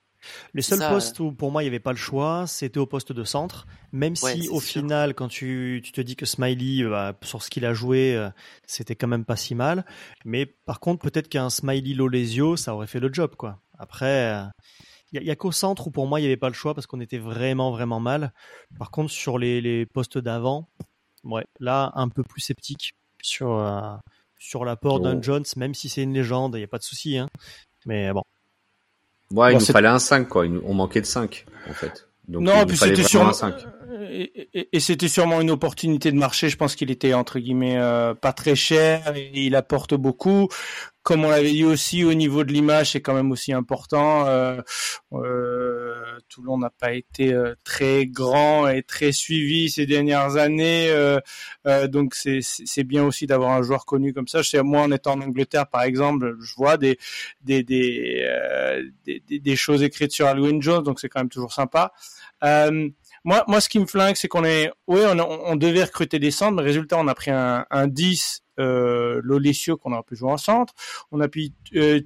Les seuls ça, postes où pour moi il n'y avait pas le choix, c'était au poste de centre. Même ouais, si au sûr. final, quand tu, tu, te dis que Smiley, bah, sur ce qu'il a joué, euh, c'était quand même pas si mal. Mais par contre, peut-être qu'un Smiley Lolesio, ça aurait fait le job, quoi. Après, il y, a, a qu'au centre où pour moi il n'y avait pas le choix parce qu'on était vraiment vraiment mal. Par contre, sur les, les postes d'avant, ouais, là un peu plus sceptique sur euh, sur l'apport oh. d'un Jones, même si c'est une légende, il n'y a pas de souci. Hein. Mais bon. Ouais, il bon, nous fallait un 5, quoi. On manquait de 5, en fait. Donc, non, puis c'était sûrement, et, et, et c'était sûrement une opportunité de marché. Je pense qu'il était, entre guillemets, euh, pas très cher et il apporte beaucoup. Comme on l'avait dit aussi, au niveau de l'image, c'est quand même aussi important. Euh, euh, Toulon n'a pas été euh, très grand et très suivi ces dernières années. Euh, euh, donc, c'est bien aussi d'avoir un joueur connu comme ça. Sais, moi, en étant en Angleterre, par exemple, je vois des, des, des, des, des choses écrites sur Halloween Jones. Donc, c'est quand même toujours sympa. Euh, moi, moi, ce qui me flingue, c'est qu'on est, oui, on, on, devait recruter des centres, mais résultat, on a pris un, un 10 euh, qu'on aurait pu jouer en centre. On a pris euh,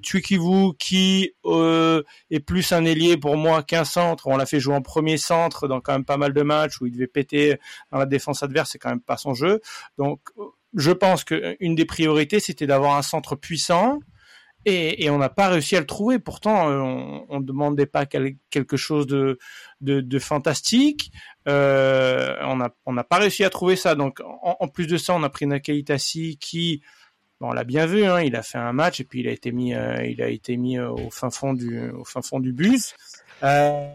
qui euh, est plus un ailier pour moi qu'un centre. On l'a fait jouer en premier centre dans quand même pas mal de matchs où il devait péter dans la défense adverse. C'est quand même pas son jeu. Donc, je pense qu'une des priorités, c'était d'avoir un centre puissant et, on n'a pas réussi à le trouver. Pourtant, on ne demandait pas quelque chose de, fantastique. Euh, on n'a pas réussi à trouver ça. Donc, en, plus de ça, on a pris Nakaitasi qui Bon, on l'a bien vu, hein, il a fait un match et puis il a été mis, euh, il a été mis euh, au fin fond du, au fin fond du bus. Euh,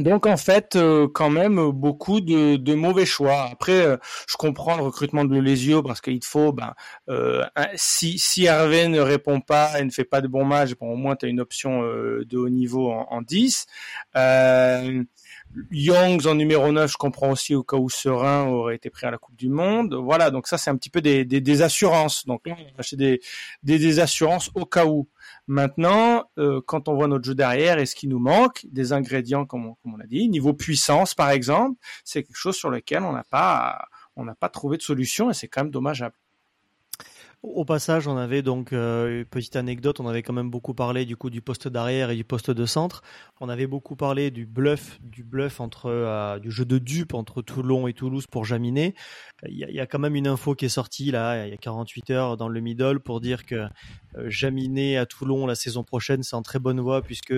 donc en fait, euh, quand même beaucoup de, mauvais choix. Après, je comprends le recrutement de Lesio parce qu'il faut, ben, si, si Hervé ne répond pas et ne fait pas de bons matchs, bon, au moins tu as une option de haut niveau en, en 10. Youngs en numéro 9, je comprends aussi au cas où Serein aurait été pris à la Coupe du Monde. Voilà, donc ça c'est un petit peu des, des, assurances. Donc là, on a acheté des, des, des assurances au cas où. Maintenant, euh, quand on voit notre jeu derrière et ce qui nous manque, des ingrédients comme on, comme on a dit, niveau puissance par exemple, c'est quelque chose sur lequel on n'a pas on n'a pas trouvé de solution et c'est quand même dommageable. Au passage, on avait donc euh, une petite anecdote, on avait quand même beaucoup parlé du coup du poste d'arrière et du poste de centre. On avait beaucoup parlé du bluff, du bluff entre euh, du jeu de dupe entre Toulon et Toulouse pour Jaminet. Il y, a, quand même une info qui est sortie là, il y a 48 heures dans le middle pour dire que euh, Jaminet à Toulon la saison prochaine, c'est en très bonne voie puisque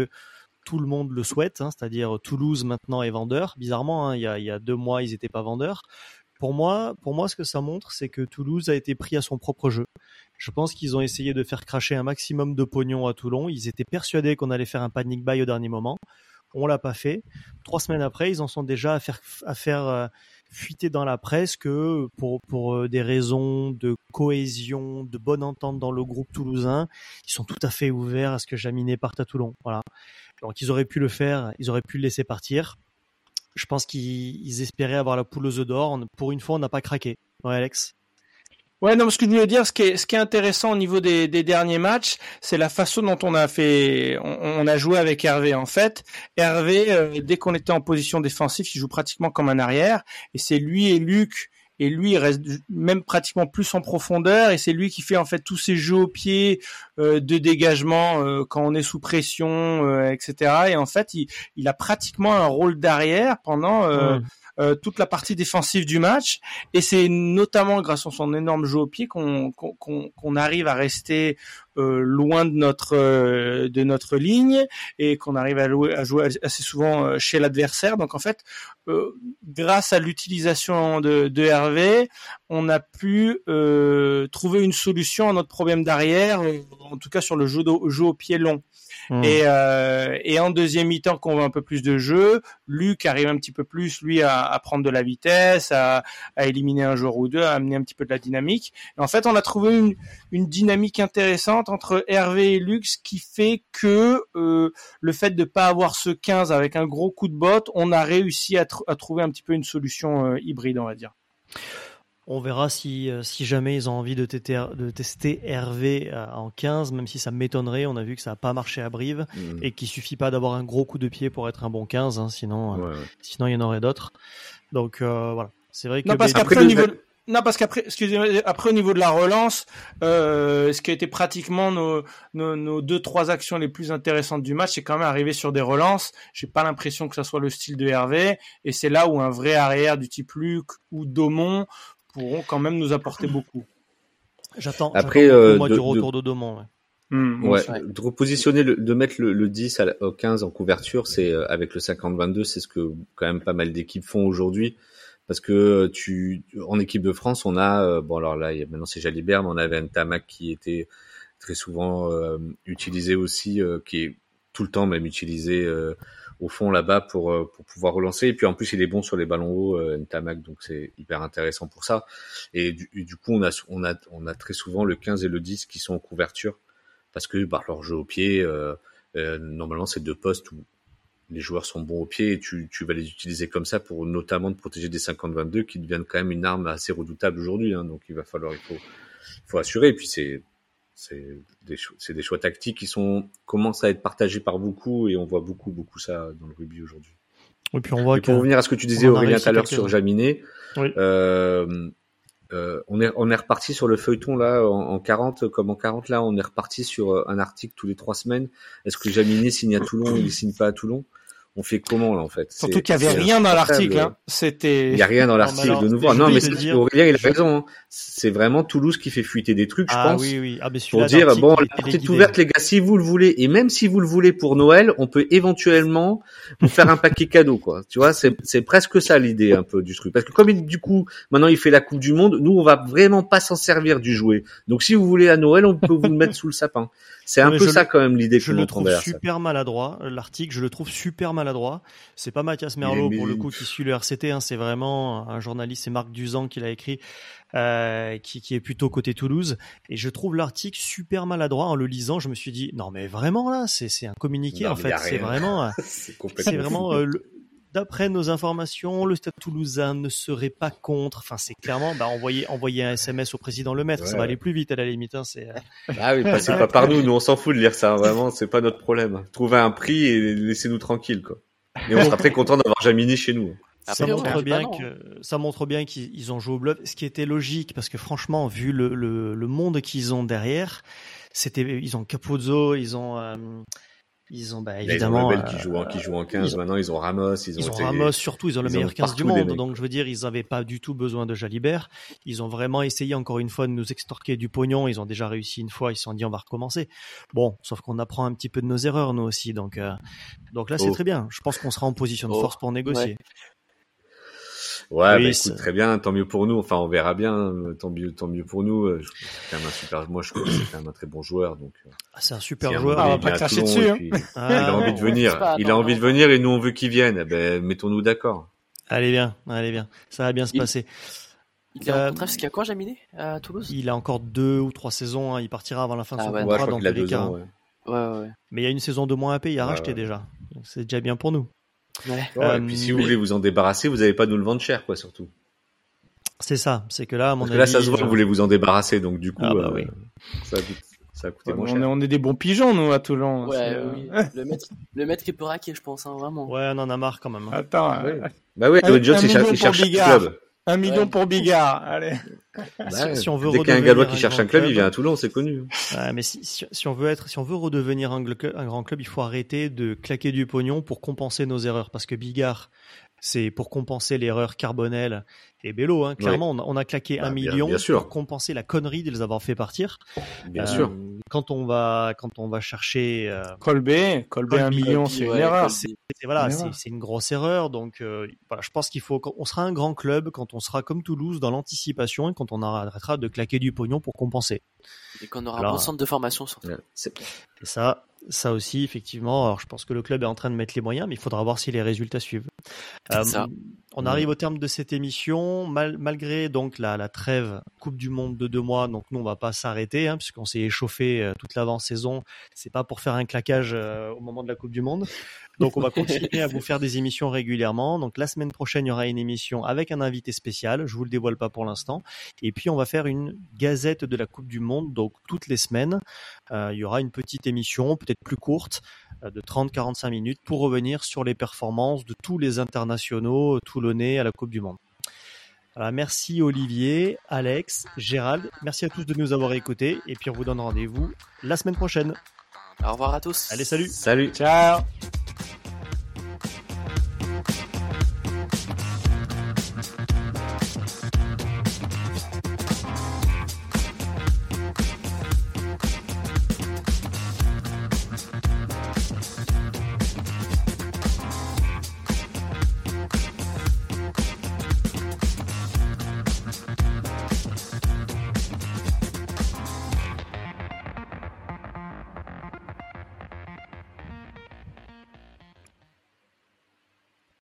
tout le monde le souhaite, hein, c'est-à-dire Toulouse maintenant est vendeur. Bizarrement, hein, il, y a, il y a deux mois, ils n'étaient pas vendeurs pour moi, pour moi, ce que ça montre, c'est que Toulouse a été pris à son propre jeu. Je pense qu'ils ont essayé de faire cracher un maximum de pognon à Toulon. Ils étaient persuadés qu'on allait faire un panic buy au dernier moment. On l'a pas fait. Trois semaines après, ils en sont déjà à faire, à faire euh, fuiter dans la presse que pour, pour euh, des raisons de cohésion, de bonne entente dans le groupe toulousain, ils sont tout à fait ouverts à ce que Jaminet parte à Toulon. Voilà. Donc ils auraient pu le faire, ils auraient pu le laisser partir je pense qu'ils espéraient avoir la poule aux œufs d'or. Pour une fois, on n'a pas craqué. Ouais, Alex? Ouais, non, ce que je voulais dire, ce qui est, ce qui est intéressant au niveau des, des derniers matchs, c'est la façon dont on a fait, on, a joué avec Hervé. En fait, Hervé, euh, dès qu'on était en position défensive, il joue pratiquement comme un arrière, et c'est lui et Luc et lui il reste même pratiquement plus en profondeur et c'est lui qui fait en fait tous ces jeux au pied euh, de dégagement euh, quand on est sous pression euh, etc et en fait il, a pratiquement un rôle d'arrière pendant. Euh, toute la partie défensive du match. Et c'est notamment grâce à son énorme jeu au pied qu'on qu'on arrive à rester euh, loin de notre euh, de notre ligne et qu'on arrive à jouer, assez souvent chez l'adversaire. Donc en fait, grâce à l'utilisation de Hervé, on a pu trouver une solution à notre problème d'arrière, en tout cas sur le jeu, de, jeu au pied long. Hmm. Et, euh, et en deuxième mi-temps, qu'on veut un peu plus de jeu, Luc arrive un petit peu plus, lui, à, à prendre de la vitesse, à, à, éliminer un joueur ou deux, à amener un petit peu de la dynamique. Et en fait, on a trouvé une, une dynamique intéressante entre Hervé et Luc, qui fait que euh, le fait de pas avoir ce 15 avec un gros coup de botte, on a réussi à, à trouver un petit peu une solution euh, hybride, on va dire. On verra si, euh, si jamais ils ont envie de, de tester Hervé euh, en 15, même si ça m'étonnerait. On a vu que ça n'a pas marché à Brive mmh. et qu'il suffit pas d'avoir un gros coup de pied pour être un bon 15, hein, sinon, euh, ouais, ouais. sinon il y en aurait d'autres. Donc euh, voilà, c'est vrai que. Non, parce qu'après, au niveau. De... Non, parce qu'après, excusez-moi, après au niveau de la relance, euh, ce qui a été pratiquement nos, nos, nos, deux trois actions les plus intéressantes du match, c'est quand même arrivé sur des relances. J'ai pas l'impression que ça soit le style de Hervé, et c'est là où un vrai arrière du type Luc ou Daumont pourront quand même nous apporter beaucoup. J'attends. Après, euh, moi, de, du retour de, de. Ouais. Mmh, ouais, de repositionner, le, de mettre le, le 10 à, au 15 en couverture, c'est euh, avec le 50-22, c'est ce que quand même pas mal d'équipes font aujourd'hui. Parce que tu, en équipe de France, on a, euh, bon alors là, maintenant c'est Jalibert, mais on avait un Tamac qui était très souvent euh, utilisé aussi, euh, qui est tout le temps même utilisé euh, au fond là-bas pour euh, pour pouvoir relancer. Et puis en plus, il est bon sur les ballons hauts, euh, Ntamak, donc c'est hyper intéressant pour ça. Et du, du, coup, on a on a on a très souvent le 15 et le 10 qui sont en couverture parce que bah, leur jeu au pied, euh, euh, normalement, c'est deux postes où les joueurs sont bons au pied et tu, tu vas les utiliser comme ça pour notamment te protéger des 50-22 qui deviennent quand même une arme assez redoutable aujourd'hui. Hein, donc il va falloir, il faut, il faut assurer. Et puis c'est c'est des, c'est des choix tactiques qui sont commencent à être partagés par beaucoup et on voit beaucoup beaucoup ça dans le rugby aujourd'hui. Et puis on voit pour revenir à ce que tu disais Aurélien tout à l'heure sur Jaminet, oui. euh, euh, on est on est reparti sur le feuilleton là en, en, 40 comme en 40 là on est reparti sur un article tous les trois semaines. Est-ce que Jaminet signe à Toulon il signe pas à Toulon? On fait comment là en fait? Surtout qu'il n'y avait rien dans l'article. Hein. C'était. Il n'y a rien dans l'article de nouveau. Non, mais c'est Aurélien, il a raison. Hein. C'est vraiment Toulouse qui fait fuiter des trucs, je ah, pense. Oui, oui. Ah, mais pour dire bon, la porte est ouverte, les gars, si vous le voulez, et même si vous le voulez pour Noël, on peut éventuellement vous faire un paquet cadeau, quoi. Tu vois, c'est c'est presque ça l'idée un peu du truc. Parce que comme du coup, maintenant il fait la Coupe du Monde, nous on va vraiment pas s'en servir du jouet. Donc si vous voulez à Noël, on peut vous le mettre sous le sapin. C'est un peu ça quand même l'idée que je le trouve super maladroit. L'article, je le trouve super maladroit. C'est pas Mathias Merlot pour le coup qui suit le RCT. Hein. c'est vraiment un journaliste, c'est Marc Duzan qui l'a écrit, euh, qui, qui, est plutôt côté Toulouse. Et je trouve l'article super maladroit en le lisant. Je me suis dit non mais vraiment là, c'est un communiqué en fait. C'est vraiment, c'est vraiment euh, D'après nos informations, le Stade Toulousain ne serait pas contre. Enfin, c'est clairement bah, envoyer, envoyer un SMS au président Le Maître, ça va aller plus vite à la limite. Hein, c'est... Euh. Ah oui, passez pas par nous. Nous, on s'en fout de lire ça. Vraiment, c'est pas notre problème. Trouvez un prix et laissez-nous tranquilles, quoi. Et on sera très content d'avoir Jamini chez nous. ça montre, bien que, ça montre bien qu'ils ont joué au bluff, ce qui était logique parce que franchement, vu le, le, le monde qu'ils ont derrière, c'était, ils ont Capozzo, ils ont, euh, ils ont bah, évidemment ils ont qui joue en qui joue en 15 maintenant ils ont Ramos ils ont, Ramos surtout ils ont le meilleur 15 du monde. donc je veux dire ils n'avaient pas du tout besoin de Jalibert. Ils ont vraiment essayé encore une fois de nous extorquer du pognon. Ils ont déjà réussi une fois. Ils se sont dit on va recommencer. Bon sauf qu'on apprend un petit peu de nos erreurs nous aussi. Donc euh, donc là c'est oh. très bien. Je pense qu'on sera en position de oh. force pour négocier. Ouais, bah, écoute, très bien, tant mieux pour nous. Enfin, on verra bien. Tant mieux, tant mieux pour nous. C'est quand même un super. Moi, je trouve que c'est quand même un très bon joueur. Donc, euh, ah, c'est un super joueur. Ah, on va pas cracher dessus. Hein. il a envie de venir. il a envie de venir et nous on veut qu'il vienne. Eh ben, mettons-nous d'accord. Allez bien, allez bien. Ça va bien se passer. Il a contrat jusqu'à quand, Jaminé, à Toulouse? Il a encore deux ou trois saisons. Hein. Il partira avant la fin de ah son contrat dans tous les cas. Ans, ouais. Ouais, ouais. Mais il y a une saison de moins à payer à racheter déjà. C'est déjà bien pour nous. Ouais. et puis si vous voulez vous en débarrasser, vous n'avez pas de nous le vendre cher, quoi, surtout. C'est ça, c'est que là, à mon Parce avis, que là, ça se voit que vous voulez vous en débarrasser, donc du coup, ah bah, euh, oui. ça, ça a coûté moins on cher. Est, on est des bons pigeons, nous, à Toulon. Ouais, oui. le, maître, le maître, il peut raquer, je pense, hein, vraiment. Ouais, on en a marre quand même. Hein. Attends. Ouais. Bah oui, le Jones, il cherche un club. Un million ouais. pour Bigard, allez. Bah, si, on veut Dès qu'il y a un Gallois qui cherche un club, club, il vient à Toulon, c'est connu. Ouais, mais si, si, si, on veut être, si on veut redevenir un, un, grand club, il faut arrêter de claquer du pognon pour compenser nos erreurs, parce que Bigard, c'est pour compenser l'erreur Carbonel et Bello. Hein. Clairement, on, a, on, a, claqué bah, un million bien pour compenser la connerie de les avoir fait partir. Bien euh, sûr. Quand on va, quand on va chercher euh, Colbé, Colbé un million, c'est une erreur. C'est voilà, c'est une grosse erreur. Donc euh, voilà, je pense qu'il faut, on sera un grand club quand on sera comme Toulouse dans l'anticipation et quand on arrêtera de claquer du pognon pour compenser. Et qu'on aura un bon centre de formation surtout. C'est ça, ça aussi, effectivement. Alors, je pense que le club est en train de mettre les moyens, mais il faudra voir si les résultats suivent. Euh, on arrive au terme de cette émission, mal, malgré donc la, la, trêve Coupe du Monde de deux mois. Donc nous, on va pas s'arrêter, hein, puisqu'on s'est échauffé euh, toute l'avant-saison. C'est pas pour faire un claquage euh, au moment de la Coupe du Monde. Donc on va continuer à vous faire des émissions régulièrement. Donc la semaine prochaine, il y aura une émission avec un invité spécial. Je vous le dévoile pas pour l'instant. Et puis on va faire une gazette de la Coupe du Monde. Donc toutes les semaines, euh, il y aura une petite émission, peut-être plus courte, euh, de 30-45 minutes, pour revenir sur les performances de tous les internationaux toulonnais à la Coupe du Monde. Voilà, merci Olivier, Alex, Gérald. Merci à tous de nous avoir écoutés. Et puis on vous donne rendez-vous la semaine prochaine. Au revoir à tous. Allez, salut. Salut. Ciao.